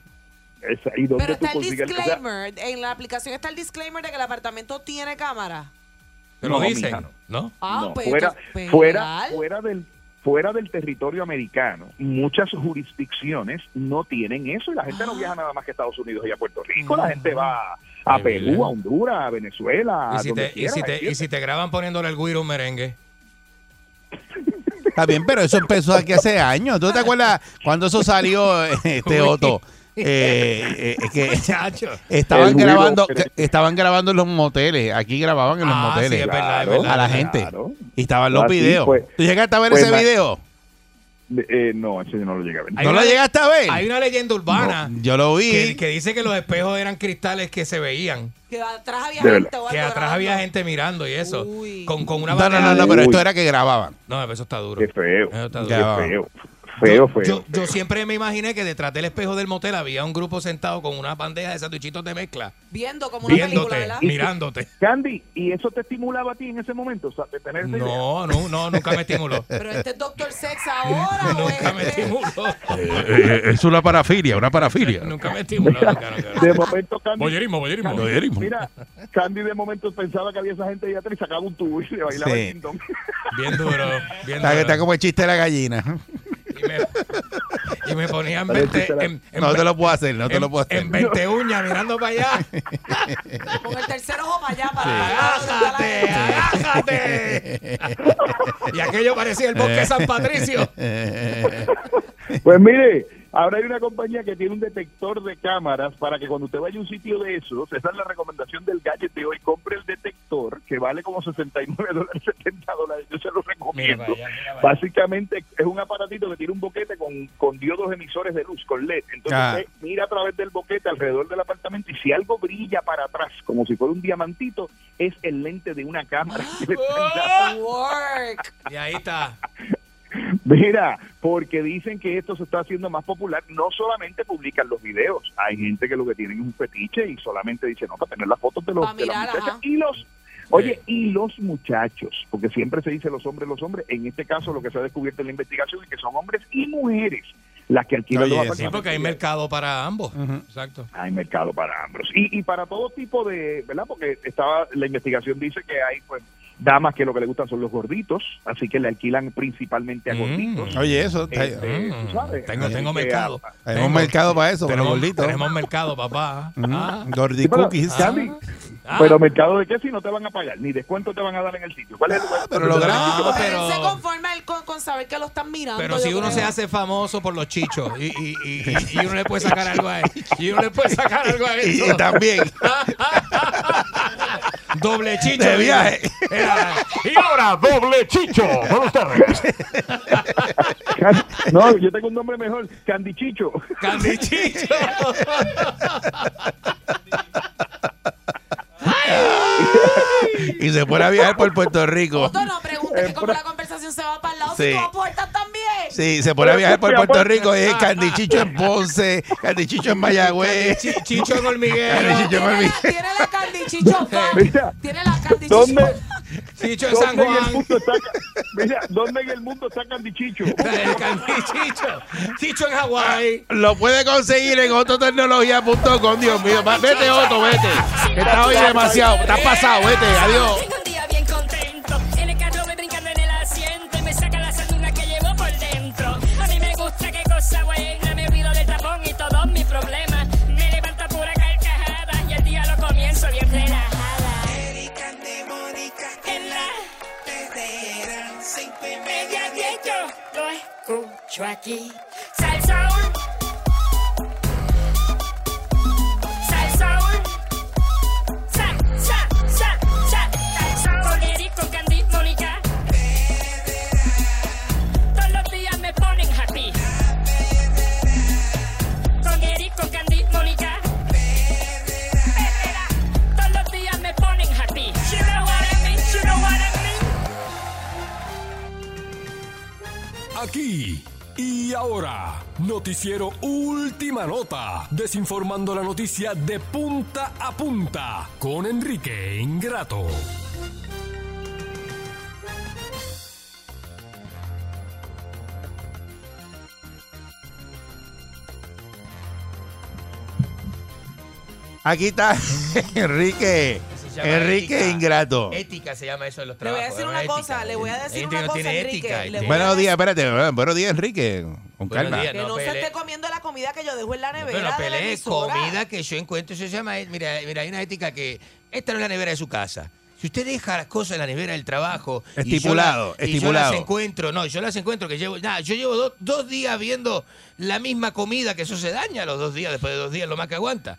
Esa- ¿Y dónde Pero tú está el consigues o sea, disclaimer, en la aplicación está el disclaimer de que el apartamento tiene cámara. Te lo No, dicen, mija, ¿no? no. Ah, No, pues, fuera, pues, fuera, fuera del fuera del territorio americano, muchas jurisdicciones no tienen eso y la gente no Ah. viaja nada más que a Estados Unidos y a Puerto Rico. La gente va a Qué Perú, bien. a Honduras, a Venezuela, Y si, te, y, si te, y ¿entiendes? si te graban poniéndole el guiro a un merengue. Está bien, pero eso empezó aquí hace años. ¿Tú te acuerdas cuando eso salió, (laughs) este Otto? Eh, eh, que (laughs) estaban grabando, pero- estaban grabando en los moteles. Aquí grababan en los Ah, sí, moteles es verdad, es Claro, verdad. a la gente. claro. Y estaban los Así, videos. pues- ¿Tú llegaste a ver pues ese video? Eh, no, ese yo no lo llegué a ver. Hay ¿No una lo le- llegaste a ver? Hay una leyenda urbana No, yo lo vi. que, que dice que los espejos eran cristales que se veían. Que atrás había De gente verdad. o Que algo atrás había grabando. gente mirando y eso. Uy. Con, con una No, no, no, no, pero esto era que grababan. No, eso está duro. Qué feo. Eso está Qué duro. Ya. feo. Feo, Yo, feo. yo, yo siempre me imaginé que detrás del espejo del motel había un grupo sentado con una bandeja de sandwichitos de mezcla, Viendo como una película, viéndote, ¿verdad? mirándote. Candy, ¿y eso te estimulaba a ti en ese momento? O sea, de tener idea? No, no, no, nunca me estimuló. (laughs) Pero este es Doctor Sex ahora. o nunca me estimuló. Eh, es una parafilia, una parafilia. Nunca me estimuló. Nunca, nunca. De momento, Candy. Boyerismo, boyerismo. Boyerismo. Mira, Candy de momento pensaba que había esa gente ahí atrás y sacaba un tubo y se bailaba Sí. el. Bien duro, bien Está, duro. está como el chiste de la gallina. Y me, y me ponían Parece 20, que la- en, en, No te lo puedo hacer, no te en- lo puedo hacer. en 20 uñas mirando para allá. (laughs) Con el tercer ojo para allá, para ¡Agájate! ¡Agájate! (laughs) y aquello parecía el bosque de San Patricio. Pues mire, ahora hay una compañía que tiene un detector de cámaras para que cuando usted vaya a un sitio de esos, esa es la recomendación del gadget de hoy, compre el detector que vale como 69 (laughs) dólares, 70 dólares, yo se lo recomiendo. mira. Básicamente es un aparatito que tiene un boquete con, con diodos emisores de luz, con LED. Entonces Ah. usted mira a través del boquete alrededor del apartamento y si algo brilla para atrás, como si fuera un diamantito, es el lente de una cámara. que le (laughs) están dando. Work. Y ahí está. (laughs) Mira, porque dicen que esto se está haciendo más popular, no solamente publican los videos, hay gente que lo que tienen es un fetiche y solamente dice, no, para tener las fotos de, los, de las muchachas ajá. y los... Oye, y los muchachos, porque siempre se dice los hombres, los hombres, en este caso lo que se ha descubierto en la investigación es que son hombres y mujeres las que alquilan Oye, los sí, porque hay mercado para ambos. Exacto. Hay mercado para ambos. Y, y para todo tipo de, ¿verdad? Porque estaba la investigación dice que hay pues damas que lo que le gustan son los gorditos, así que le alquilan principalmente a Mm. gorditos. Oye, eso. está- Este, tú sabes, Tengo, tengo mercado. ah, Tenemos Tengo- mercado para eso, para los Tenemos, gorditos. tenemos mercado, papá. Ujú. Ah. Gordi Sí, pero, cookies. Candy, Ah. pero mercado de qué si no te van a pagar, ni descuento te van a dar en el sitio. ¿Cuál es el lugar? Ah, pero lo dan el pero- Él se conforma él con, con saber que lo están mirando. Pero si uno creo. se hace famoso por los chichos y, y, y, y- y uno le puede sacar algo a él. Y uno le puede sacar algo a (laughs) Y eso. también. (laughs) Doble chicho. De viaje. Era- Y ahora, doble chicho. Con ustedes. No, yo tengo un nombre mejor, Candichicho. Candy Chicho. (laughs) Y se pone a viajar por Puerto Rico. Otto, no preguntes que como la conversación se va para el lado, Sí. si tú aportas también. Sí, se pone a viajar por Puerto Rico. Es Candichicho en Ponce, Candichicho en Mayagüez. Chi- Chicho en hormiguero. Candichicho en Hormiguero. Tiene la candichicho (laughs) Tiene la candichicho ¿dónde, Chicho en San dónde en el Juan. mundo está, mira, ¿dónde en el mundo está Candichicho? Candy Chicho. En Hawái. Lo puede conseguir en ototecnología.com. Dios mío, vete Otto, vete. Que estás hoy demasiado. Estás pasado, vete. Adiós. Yo lo escucho aquí. Salsoul. Noticiero Última Nota, desinformando la noticia de punta a punta con Enrique Ingrato. Aquí está (laughs) Enrique. Enrique ética. Ingrato. Ética se llama eso en los Le voy a trabajos. decir una Ética. cosa, le voy a decir una no cosa, tiene Enrique, ética. le Buenos días, espérate. Buenos días, Enrique. Con calma. días. Que no se esté comiendo la comida que yo dejo en la nevera. Pero de comida que yo encuentro, eso se llama, mira, mira, hay una ética que esta no es la nevera de su casa. Si usted deja las cosas en la nevera del trabajo, y yo Estipulado, la- y yo estipulado. las encuentro, no, yo las encuentro que llevo, nada, yo llevo do- dos días viendo la misma comida, que eso se daña los dos días, después de dos días lo más que aguanta.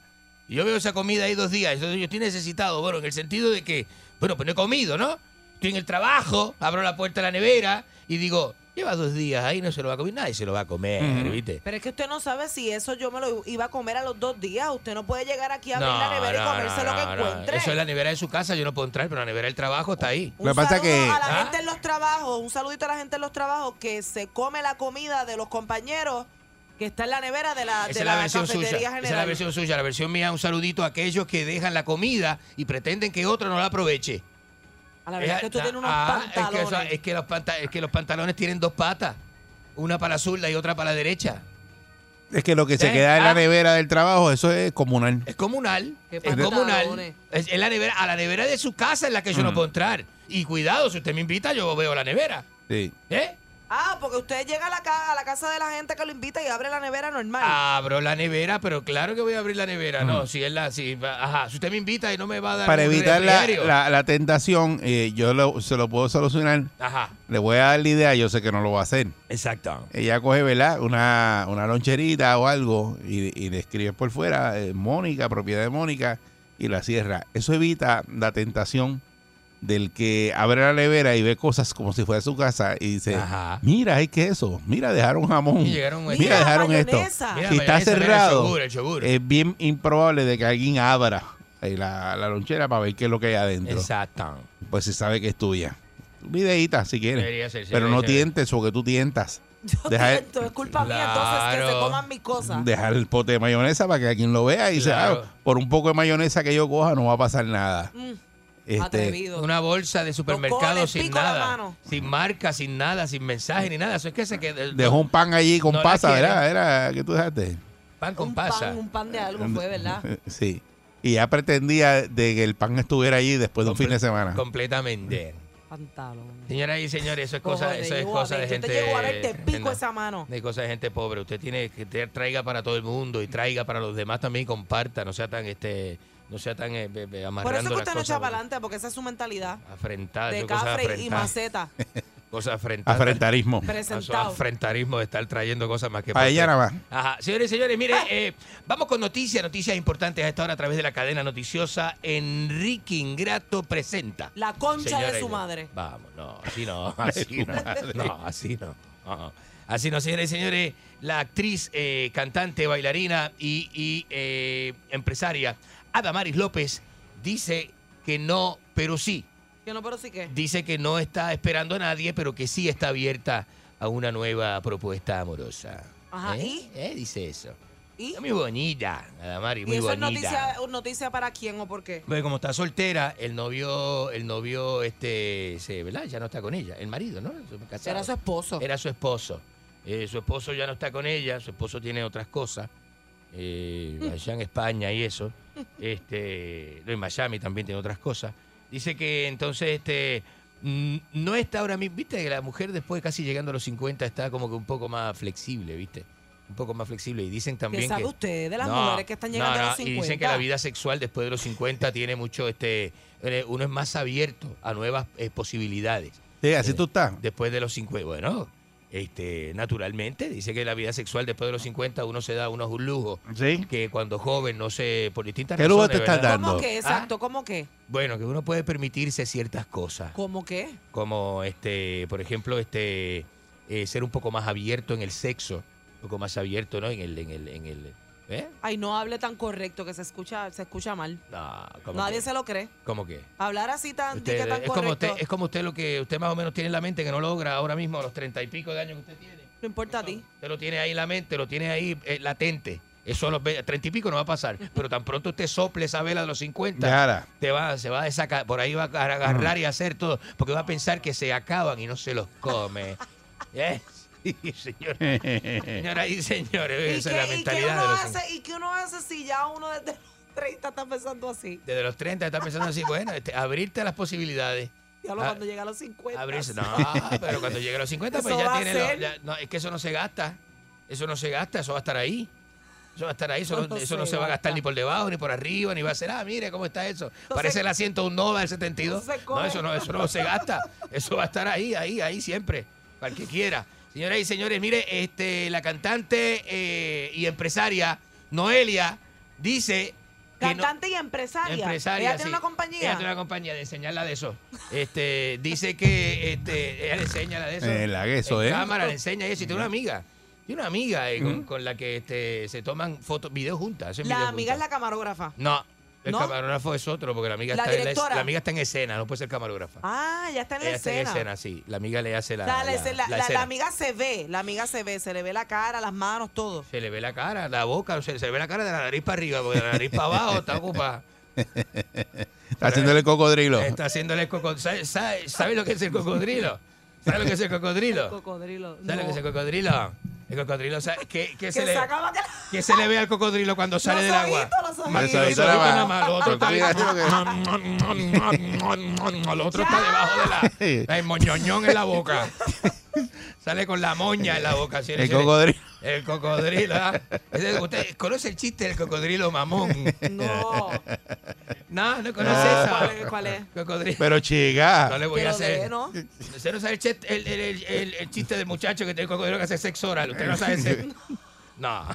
Y yo veo esa comida ahí dos días, entonces yo estoy necesitado, bueno, en el sentido de que, bueno, pues no he comido, ¿no? Estoy en el trabajo, abro la puerta de la nevera y digo, lleva dos días ahí, no se lo va a comer, nadie se lo va a comer, Ujú. ¿viste? Pero es que usted no sabe si eso yo me lo iba a comer a los dos días. Usted no puede llegar aquí a abrir No, la nevera y no, comerse no, lo que no, no. encuentre. Eso es la nevera de su casa, yo no puedo entrar, pero la nevera del trabajo está ahí. Un que pasa saludo que- a la ¿Ah? gente en los trabajos, un saludito a la gente en los trabajos que se come la comida de los compañeros que está en la nevera de la, Esa de la, la versión suya. cafetería Esa es la general. versión suya. La versión mía, un saludito a aquellos que dejan la comida y pretenden que otro no la aproveche. A la verdad es que tú Eh, tienes unos ah, es que pantalones. eso- Es que, los panta- es que los pantalones tienen dos patas. Una para la zurda y otra para la derecha. Es que lo que se ¿Eh? queda en la Ah. nevera del trabajo, eso es comunal. Es comunal. Es comunal. Es, es la nevera, a la nevera de su casa es la que yo no Mm. puedo entrar. Y cuidado, si usted me invita, yo veo la nevera. Sí. ¿Eh? Ah, porque usted llega a la, ca- a la casa de la gente que lo invita y abre la nevera normal. Abro la nevera, pero claro que voy a abrir la nevera. No, Mm. si es la. Si, ajá, si usted me invita y no me va a dar. Para un evitar la, refrigerio. la- la tentación, eh, yo lo- se lo puedo solucionar. Ajá. Le voy a dar la idea, yo sé que no lo va a hacer. Exacto. Ella coge, ¿verdad? Una, una loncherita o algo y, y le escribe por fuera, eh, Mónica, propiedad de Mónica, y la cierra. Eso evita la tentación del que abre la nevera y ve cosas como si fuera su casa y dice, Ajá. mira, hay queso, mira, dejaron jamón, Y llegaron- mira, Mira, dejaron esto. mayonesa. Mira, si está mayonesa, mira el cerrado, yogur, el yogur. es bien improbable de que alguien abra eh, la, la lonchera para ver qué es lo que hay adentro. Exacto. Pues se sabe que es tuya. Videíta si quieres. Debería ser, pero no ser. tientes porque tú tientas. Yo Deja- siento, es culpa mía entonces que se coman mis cosas. dejar el pote de mayonesa para que alguien lo vea y dice, Claro. ah, por un poco de mayonesa que yo coja no va a pasar nada. Mm, Este, atrevido. Una bolsa de supermercado sin nada. Sin marca, sin nada, sin mensaje ni nada. Eso es que se queda. dejó un pan allí con No pasa. ¿verdad? Era que tú dejaste. pan con un pasa. pan, un pan de algo fue, ¿verdad? (laughs) Sí. Y ya pretendía de que el pan estuviera allí después de un Comple- fin de semana. Completamente. Pantalón. Señoras y señores, eso es cosa, eso es cosa de yo te gente. llego a ver, te pico gente- esa mano. De cosas de gente pobre. Usted tiene que te- traiga para todo el mundo y traiga para los demás también y comparta. No sea tan este, no sea tan eh, be- be- Por eso es que usted no echa para adelante, porque esa es su mentalidad. afrentadas, De cafre y maceta. (laughs) Cosas afrentadas. Afrentarismo. Presentado. Afrentarismo de estar trayendo cosas más que Para ella nada más. Ajá. Señores y señores, mire, eh, vamos con noticias, noticias importantes a esta hora a través de la cadena noticiosa. Enrique Ingrato presenta. La concha Señora de su madre. Vamos, no, así no, (laughs) así no. No, así no. Ajá. Así no, señores y señores, la actriz, eh, cantante, bailarina y, y, eh, empresaria Adamaris López dice que no, pero sí. Que no, pero sí que. Dice que no está esperando a nadie, pero que sí está abierta a una nueva propuesta amorosa. Ajá, ¿Eh? ¿y? ¿Eh? Dice eso. ¿Y? Muy bonita, Adamaris, ¿Y muy eso es bonita. noticia, noticia para quién o por qué? Bueno, como está soltera, el novio, el novio, este, se, ¿verdad? Ya no está con ella. El marido, ¿no? Casado. Era su esposo. Era su esposo. Eh, su esposo ya no está con ella, su esposo tiene otras cosas. Eh, allá en España y eso. Este, en Miami también tiene otras cosas. Dice que entonces este mm, no está ahora mismo, viste que la mujer después casi llegando a los 50 está como que un poco más flexible, ¿viste? Un poco más flexible. Y dicen también ¿Qué sabe que usted de las No, mujeres que están llegando no, a los 50? Y dicen que la vida sexual después de los 50 tiene mucho, este, eh, uno es más abierto a nuevas eh, posibilidades. Sí, así tú estás. Después de los 50, bueno, este, naturalmente, dice que la vida sexual después de los 50 uno se da unos lujos Sí. que cuando joven no sé, por distintas ¿Qué lujo razones, te estás dando? ¿Cómo que? ¿Ah? Exacto, ¿cómo que? Bueno, que uno puede permitirse ciertas cosas, ¿Cómo que? como este, por ejemplo, este, eh, ser un poco más abierto en el sexo, un poco más abierto, ¿no? En el, en el, en el, ¿eh? Ay, no hable tan correcto que se escucha, se escucha mal. No, ¿cómo Nadie que? se lo cree. ¿Cómo que? Hablar así tan, Usted- tan es como usted, es como usted lo que usted más o menos tiene en la mente que no logra ahora mismo a los treinta y pico de años que usted tiene. No importa a ti. Usted lo tiene ahí en la mente, lo tiene ahí eh, latente. Eso a los ve- treinta y pico no va a pasar. (laughs) Pero tan pronto usted sople esa vela de los 50, Déjala. te va, se va a sacar, por ahí va a agarrar y hacer todo, porque va a pensar que se acaban y no se los come. (laughs) ¿Eh? Señor. (laughs) Señoras y señores, ¿Y esa qué, es la y qué mentalidad de uno los hace, ¿Y qué uno hace si ya uno desde los (laughs) 30 está pensando así? Desde los 30 está pensando así, bueno, este, abrirte a las posibilidades. Ya lo Ah, cuando llega a los 50. Abrirse. No, (laughs) pero cuando llegue a los 50, pues ya tiene. lo- ya- no, es que eso no se gasta. Eso no se gasta, eso va a estar ahí. Eso va a estar ahí, eso, no, No eso no se va a gastar gasta. ni por debajo, ni por arriba, ni va a ser, ah, mire cómo está eso. Parece el asiento de un Nova del 72. No eso no, eso no se gasta. Eso va a estar ahí, ahí, ahí siempre. Para el que quiera. Señoras y señores, mire, este, la cantante eh, y empresaria Noelia dice que no- Cantante y empresaria. Empresaria, Ella tiene sí. una compañía. Ella tiene una compañía de enseñarla de eso. Este, dice que este, ella le enseña la de eso. Eh, la de eso, en ¿eh? cámara le enseña eso. Y tiene una amiga. Tiene una amiga eh, con, Mm. con la que este, se toman fotos, videos juntas. La videos amiga es juntas. la camarógrafa. No, el ¿No? camarógrafo es otro, porque la amiga, La está, en la, la amiga está en escena, no puede ser camarógrafa. Ah, ya está en la Ella está en escena. escena, sí. La amiga le hace la, O sea, la, la- la- la la- la escena. amiga se ve, la amiga se ve, se le ve la cara, las manos, todo. Se le ve la cara, la boca, se, se le ve la cara de la nariz para arriba, porque de la nariz para abajo está ocupada. (laughs) Está haciéndole cocodrilo. Está haciéndole cocodrilo. ¿Sabe, sabe, sabe lo que es el cocodrilo? ¿Sabe lo que es el cocodrilo? (laughs) Cocodrilo. ¿Sabe lo que es el cocodrilo? El cocodrilo, ¿sabe? ¿Qué, qué se Que le, sacaba que- qué se le ve al cocodrilo cuando sale del agua? ojitos, los ojitos. Los ojitos nada más. lo otro está mira, (laughs) Lo otro está debajo de la... (laughs) El moñoñón en la boca. (laughs) (laughs) Sale con la moña en la boca. ¿sí? El ¿Sí? cocodrilo. El cocodrilo. ¿ah? ¿Usted conoce el chiste del cocodrilo mamón? No. No, no conoce Ah. esa. ¿Cuál es? ¿Cuál es? Cocodrilo. Pero chica. No le voy Que a hacer. ¿no? Usted no sabe el, chet- el, el- el- el- el chiste del muchacho que tiene el cocodrilo que hace sexo oral. Usted no sabe ese. (laughs) No.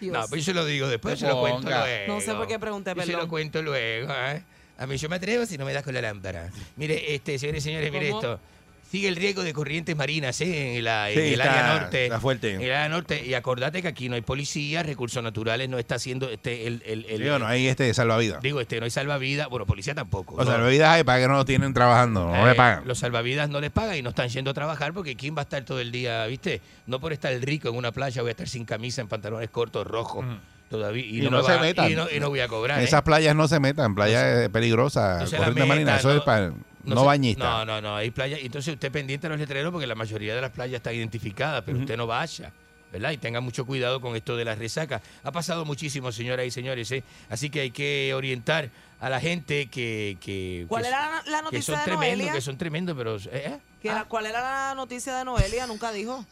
Dios. No, pues yo se lo digo después, se lo cuento luego. No sé por qué pregunté, Yo se perdón. lo cuento luego, ¿eh? A mí yo me atrevo si no me das con la lámpara. Mire, este, señores y señores, mire ¿Cómo? esto. Sigue el riesgo de corrientes marinas ¿eh? en, la, en Sí, el está- área norte. está fuerte. En el área norte. Y acordate que aquí no hay policía, recursos naturales, no está haciendo este, el, el, el- Digo, no hay este salvavidas. Digo, este, no hay salvavidas. Bueno, policía tampoco. Los ¿no? salvavidas hay para que no lo tienen trabajando, no Eh, le pagan. Los salvavidas no les pagan y no están yendo a trabajar porque ¿quién va a estar todo el día, viste? No por estar rico en una playa voy a estar sin camisa, en pantalones cortos, rojos, todavía. Y, Y no, se va- metan. Y no, y no voy a cobrar. En ¿eh? esas playas no se metan, playas peligrosas, No se la corriente marina, eso es para no, se- bañistas. No, no, no, hay playas. Entonces usted pendiente de los letreros porque la mayoría de las playas están identificadas, pero usted no vaya. ¿Verdad? Y tenga mucho cuidado con esto de las resacas. Ha pasado muchísimo, señoras y señores, ¿eh? Así que hay que orientar a la gente que... que ¿Cuál que- era la, la que noticia son de tremendos, Noelia? que son tremendos, pero... ¿eh? Que era- ¿Cuál era la noticia de Noelia? Nunca dijo.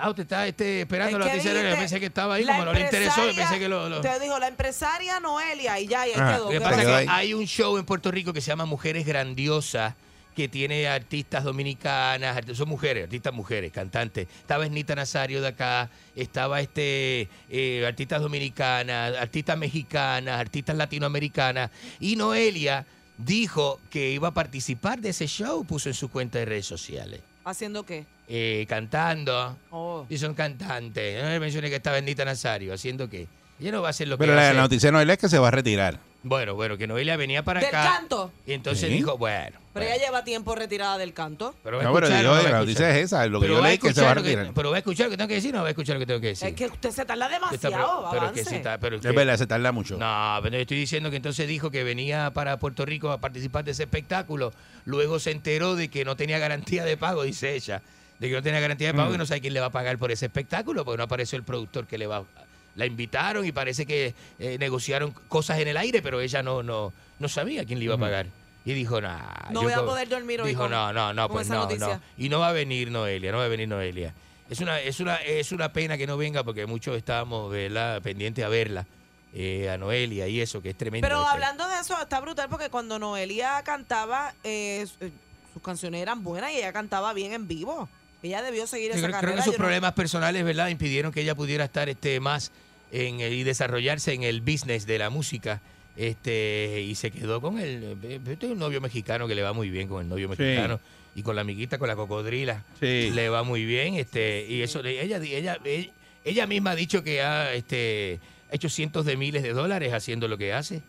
Ah, usted está este, esperando Es la que noticia. Yo pensé que estaba ahí, la como no le interesó, yo pensé que lo... lo- Te dijo la empresaria Noelia y ya, y ahí Ah, quedó. Lo que ¿Qué pasa Se es quedó que ahí. hay un show en Puerto Rico que se llama Mujeres Grandiosas, que tiene artistas dominicanas, art- son mujeres, artistas mujeres, cantantes. Estaba Esnita Nazario de acá, estaba este eh, artistas dominicanas, artistas mexicanas, artistas latinoamericanas. Y Noelia dijo que iba a participar de ese show, puso en su cuenta de redes sociales. ¿Haciendo qué? Eh, cantando. Oh. Y son cantantes. No le mencioné que estaba Bendita Nazario. ¿Haciendo qué? Ella no va a hacer lo que Pero la hace. noticia no es que se va a retirar. Bueno, bueno, que Noelia venía para ¿Del acá. canto? Y entonces Sí. dijo, bueno. Pero ella lleva tiempo retirada del canto. Pero a No, pero a la noticia es esa, lo que Pero yo va a leí que se va a escuchar lo que- retirar. Pero va a escuchar lo que tengo que decir, no va a escuchar lo que tengo que decir. Es que usted se tarda Está- demasiado, pero, que está, pero Es que- verdad, se tarda mucho. No, pero yo estoy diciendo que entonces dijo que venía para Puerto Rico a participar de ese espectáculo. Luego se enteró de que no tenía garantía de pago, dice ella. De que no tenía garantía de pago Mm. y no sabe quién le va a pagar por ese espectáculo, porque no apareció el productor que le va La invitaron y parece que eh, negociaron cosas en el aire, pero ella no, no, no sabía quién le iba a pagar. Y dijo, nah. No voy a poder dormir hoy Dijo, con- no, no, no, pues no, noticia". no. Y no va a venir Noelia, no va a venir Noelia. Es una, es una, es una pena que no venga porque muchos estábamos ¿verdad? pendientes a verla, eh, a Noelia y eso, que es tremendo. Pero este. hablando de eso, está brutal porque cuando Noelia cantaba, eh, eh, sus canciones eran buenas y ella cantaba bien en vivo. Ella debió seguir Sí, esa creo, creo que sus no- problemas personales, ¿verdad?, impidieron que ella pudiera estar este más en el- y desarrollarse en el business de la música. Este, y se quedó con el. eh, Yo tengo un novio mexicano que le va muy bien con el novio Sí. mexicano. Y con la amiguita, con la cocodrila, Sí. le va muy bien. Este, y eso, ella, ella, ella, ella misma ha dicho que ha este, hecho cientos de miles de dólares haciendo lo que hace.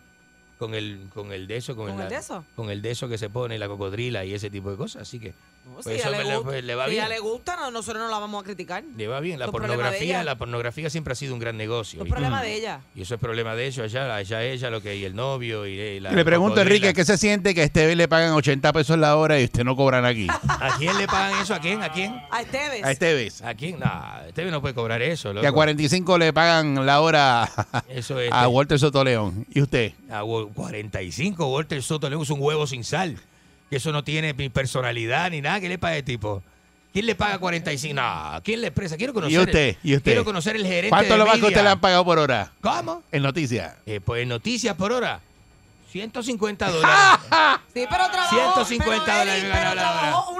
Con el, con el de eso, con, ¿Con la- el de eso? con el de eso que se pone, la cocodrila y ese tipo de cosas. Así que. No, pues si eso ella le, gusta, pues le va si bien. ella le gusta, no- nosotros no la vamos a criticar. Le va bien. La es pornografía, la pornografía siempre ha sido un gran negocio. Eso es ¿viste? problema de ella. Y eso es problema de ellos, allá, allá ella, lo que y el novio y, y la Le pregunto, cocodrila. Enrique, ¿qué se siente que a este le pagan 80 pesos la hora y usted no cobran aquí? ¿A quién le pagan eso? ¿A quién? ¿A quién? A Esteves. A Esteves. ¿A quién? No, Esteves no puede cobrar eso, loco. Que a 45 le pagan la hora Eso (laughs) es. a Walter Sotoleón. ¿Y usted? A Wa- 45, Walter Soto le usa un huevo sin sal. Que eso no tiene ni personalidad ni nada. ¿Qué le paga el tipo? ¿Quién le paga 45? No, ¿quién le expresa? Quiero conocer. ¿Y usted? ¿Y usted? Quiero conocer el gerente ¿Cuánto de lo más que media. usted le han pagado por hora? ¿Cómo? En noticias. Eh, pues noticias por hora. 150 (laughs) dólares. Sí, pero trabajó. 150 pero, dólares pero la hora. trabajó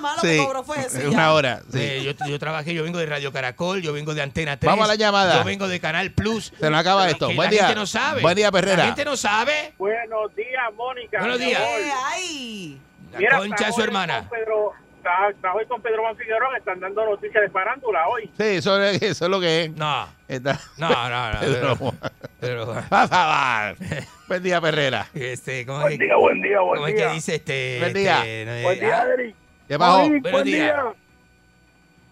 lo que cobró fue eso. y una ya. hora. sí. Eh, yo, yo trabajé, yo vengo de Radio Caracol, yo vengo de Antena 3. Vamos a la llamada. Yo vengo de Canal Plus. Se nos acaba esto. La Buen día. gente no sabe. Buen día, Perrera. La gente no sabe. Buenos días, Mónica. Buenos días. Eh, ay. La Mira, concha de su hermana. Pedro, está, está hoy con Pedro Juan Figueroa, están dando noticias de farándula hoy. Sí, eso es, eso es lo que es. No. Está- No, no, no. (laughs) Pedro (laughs) favor. Buen día, Perrera. este, ¿cómo Buen es día, buen día, buen ¿Cómo es día. que dice este? Buen día. este, no, Buen eh, día, Eric. ¿Qué pasó? Buenos buen días. día.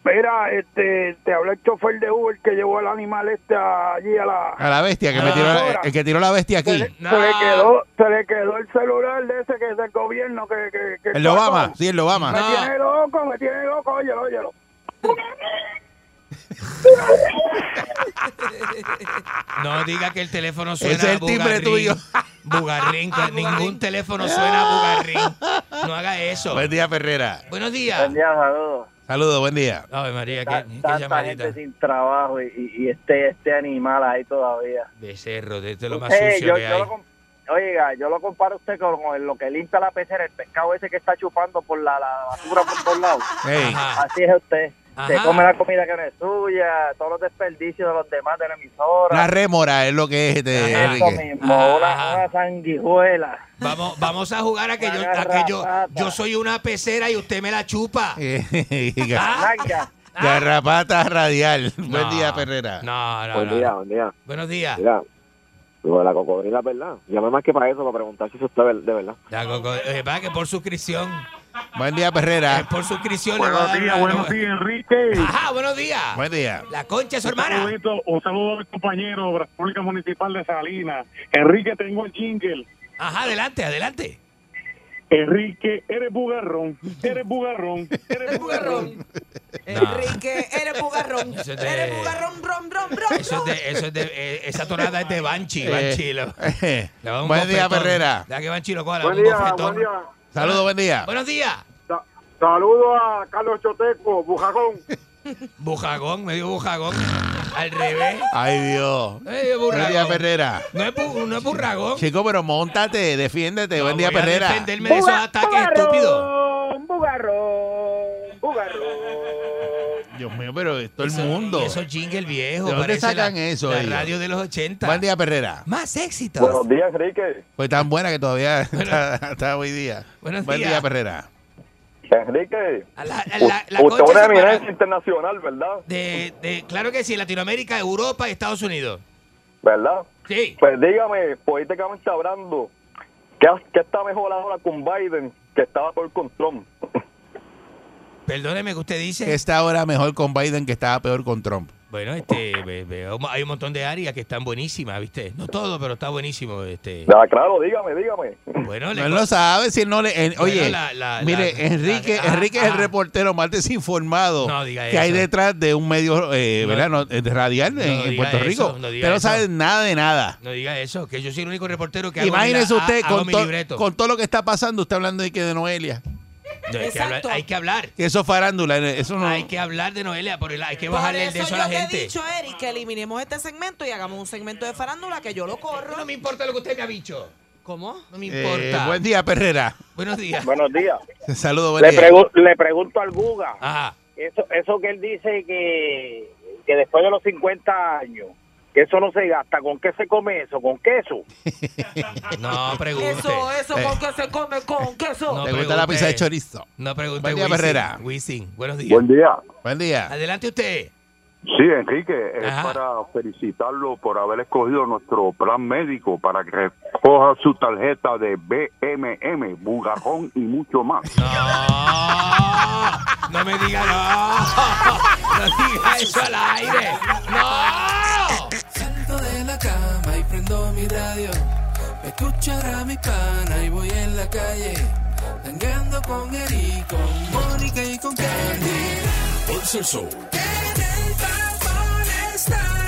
Mira, este, te habla el chofer de Uber que llevó al animal este allí a la... A la bestia, que me tiró, la- el que tiró la bestia Se aquí. le, No. se le quedó, se le quedó el celular de ese que es del gobierno que, que, que El Obama. Sí, el Obama. Me No. tiene loco, me tiene loco, óyelo, óyelo. No diga que el teléfono suena Ese es el timbre tuyo. Bugarrín, que (laughs) ningún teléfono suena bugarrín. No haga eso. Buen día, Perrera. Buenos días. día, saludos. Saludos, buen día. Ave María, qué, llamadita. gente sin trabajo y, y- y este este animal ahí todavía. Becerro, de este lo más Eh, sucio yo, que yo hay. lo Oiga, yo lo comparo a usted con lo que limpia la pecera, el pescado ese que está chupando por la, la basura por todos lados. Hey. Así es usted. Se Ajá. come la comida que no es suya, todos los desperdicios de los demás de la emisora. Una rémora es lo que es este Ajá. Eso Enrique. mismo, Ajá. una, una sanguijuela. Vamos, vamos a jugar a que, yo, a que yo, yo soy una pecera y usted me la chupa. (laughs) Ah, Nalga. Garrapata radial. Buen día, Perrera. No, no, Buen no. día, buen día. Buenos días. Mira, de la cocodrila, ¿verdad? Llamé más que para eso, para preguntar si eso está de verdad. La coco- eh, va, que por suscripción. Buen día, eh, Perrera. por suscripción dar una- buenos días, Enrique. Ajá, buenos días. Buen día. La concha su Un hermana. saludito, un saludo a mi compañero de la República Municipal de Salinas. Enrique, tengo el jingle. Ajá, adelante, adelante. Enrique, eres bugarrón, eres bugarrón, (laughs) eres bugarrón. Enrique, eres bugarrón. Eso es de- Eres bugarrón, rom, rom, rom. Eso es de, eso es de, eh, esa tonada es de Banchi, Banchi. Eh, un buen día. Perrera. Ya que Banchi lo coja, le Buen día, buen día. Saludos, buen día. Buenos días. Sa- Saludo a Carlos Choteco, Bujagón. (laughs) Bujagón, medio bujagón. Al revés. Ay, Dios. Buen día, Perrera. No es, bu- no es burragón. Chico, pero montate, defiéndete. Buen día, voy a Perrera. defenderme de esos ataques estúpidos. Bugarrón, bugarrón. Dios mío, pero es todo el Eso- mundo. y Esos jingle viejos. ¿De dónde sacan la, eso La ellos? radio de los 80. Buen día, Perrera. Más éxitos. Buenos días, Enrique. Pues tan buena que todavía (laughs) está, está hoy día. Buenos Buen días. día, Perrera. Enrique, A la- a la- la usted es una eminencia internacional, ¿verdad? de, de- claro que sí, Latinoamérica, Europa y Estados Unidos. ¿Verdad? Sí. Pues dígame, políticamente hablando, ¿qué, qué está mejor ahora con Biden que estaba por con Trump? Perdóneme que usted dice. Que está ahora mejor con Biden que estaba peor con Trump. Bueno, este, ve- veo- hay un montón de áreas que están buenísimas, ¿viste? No todo, pero está buenísimo. Este. Ah, claro, dígame, dígame. Bueno, No, él no sabe si él no le. en- Bueno, oye, la- la- mire, la- Enrique, la- Enrique es el reportero más desinformado No diga que hay detrás de un medio eh, No- ¿verdad? No, de radial no en, Puerto eso, Rico. Usted no sabe nada de nada. No diga eso, que yo soy el único reportero que hago Imagínese mi- usted ha- hago con, mi to- libreto. con todo lo que está pasando, usted hablando de que de Noelia. No, hay, que hablar, hay que hablar. Eso es farándula, eso no. Hay que hablar de Noelia, por el- hay que Por bajarle el de eso eso a yo la te he dicho, Eric, que eliminemos este segmento y hagamos un segmento de farándula que yo lo corro. No me importa lo que usted me ha dicho. ¿Cómo? No me Eh, importa. buen día, Perrera. Buenos días. Buenos días. (laughs) Saludos, buen Le, día. pregu- le pregunto al Guga, Ajá. eso, eso que él dice que, que después de los 50 años, que eso no se gasta, ¿con qué se come eso? ¿Con queso? (laughs) No pregunte. Eso, eso, Eh. con que se come con queso. No ¿Te gusta la pizza de chorizo? No pregunte. Buen día, Wisin. Perrera. Wisin, buenos días. día. Buen día. Adelante usted. Sí, Enrique, es Ajá. para felicitarlo por haber escogido nuestro plan médico para que coja su tarjeta de BMM, Bugarrón y mucho más. No, no me diga no. (laughs) No diga eso al aire. No. Mi radio. Me escuchará mi pana y voy en la calle. Tangando con Eric, con Mónica y con Candy. Por ser show. En el tapón están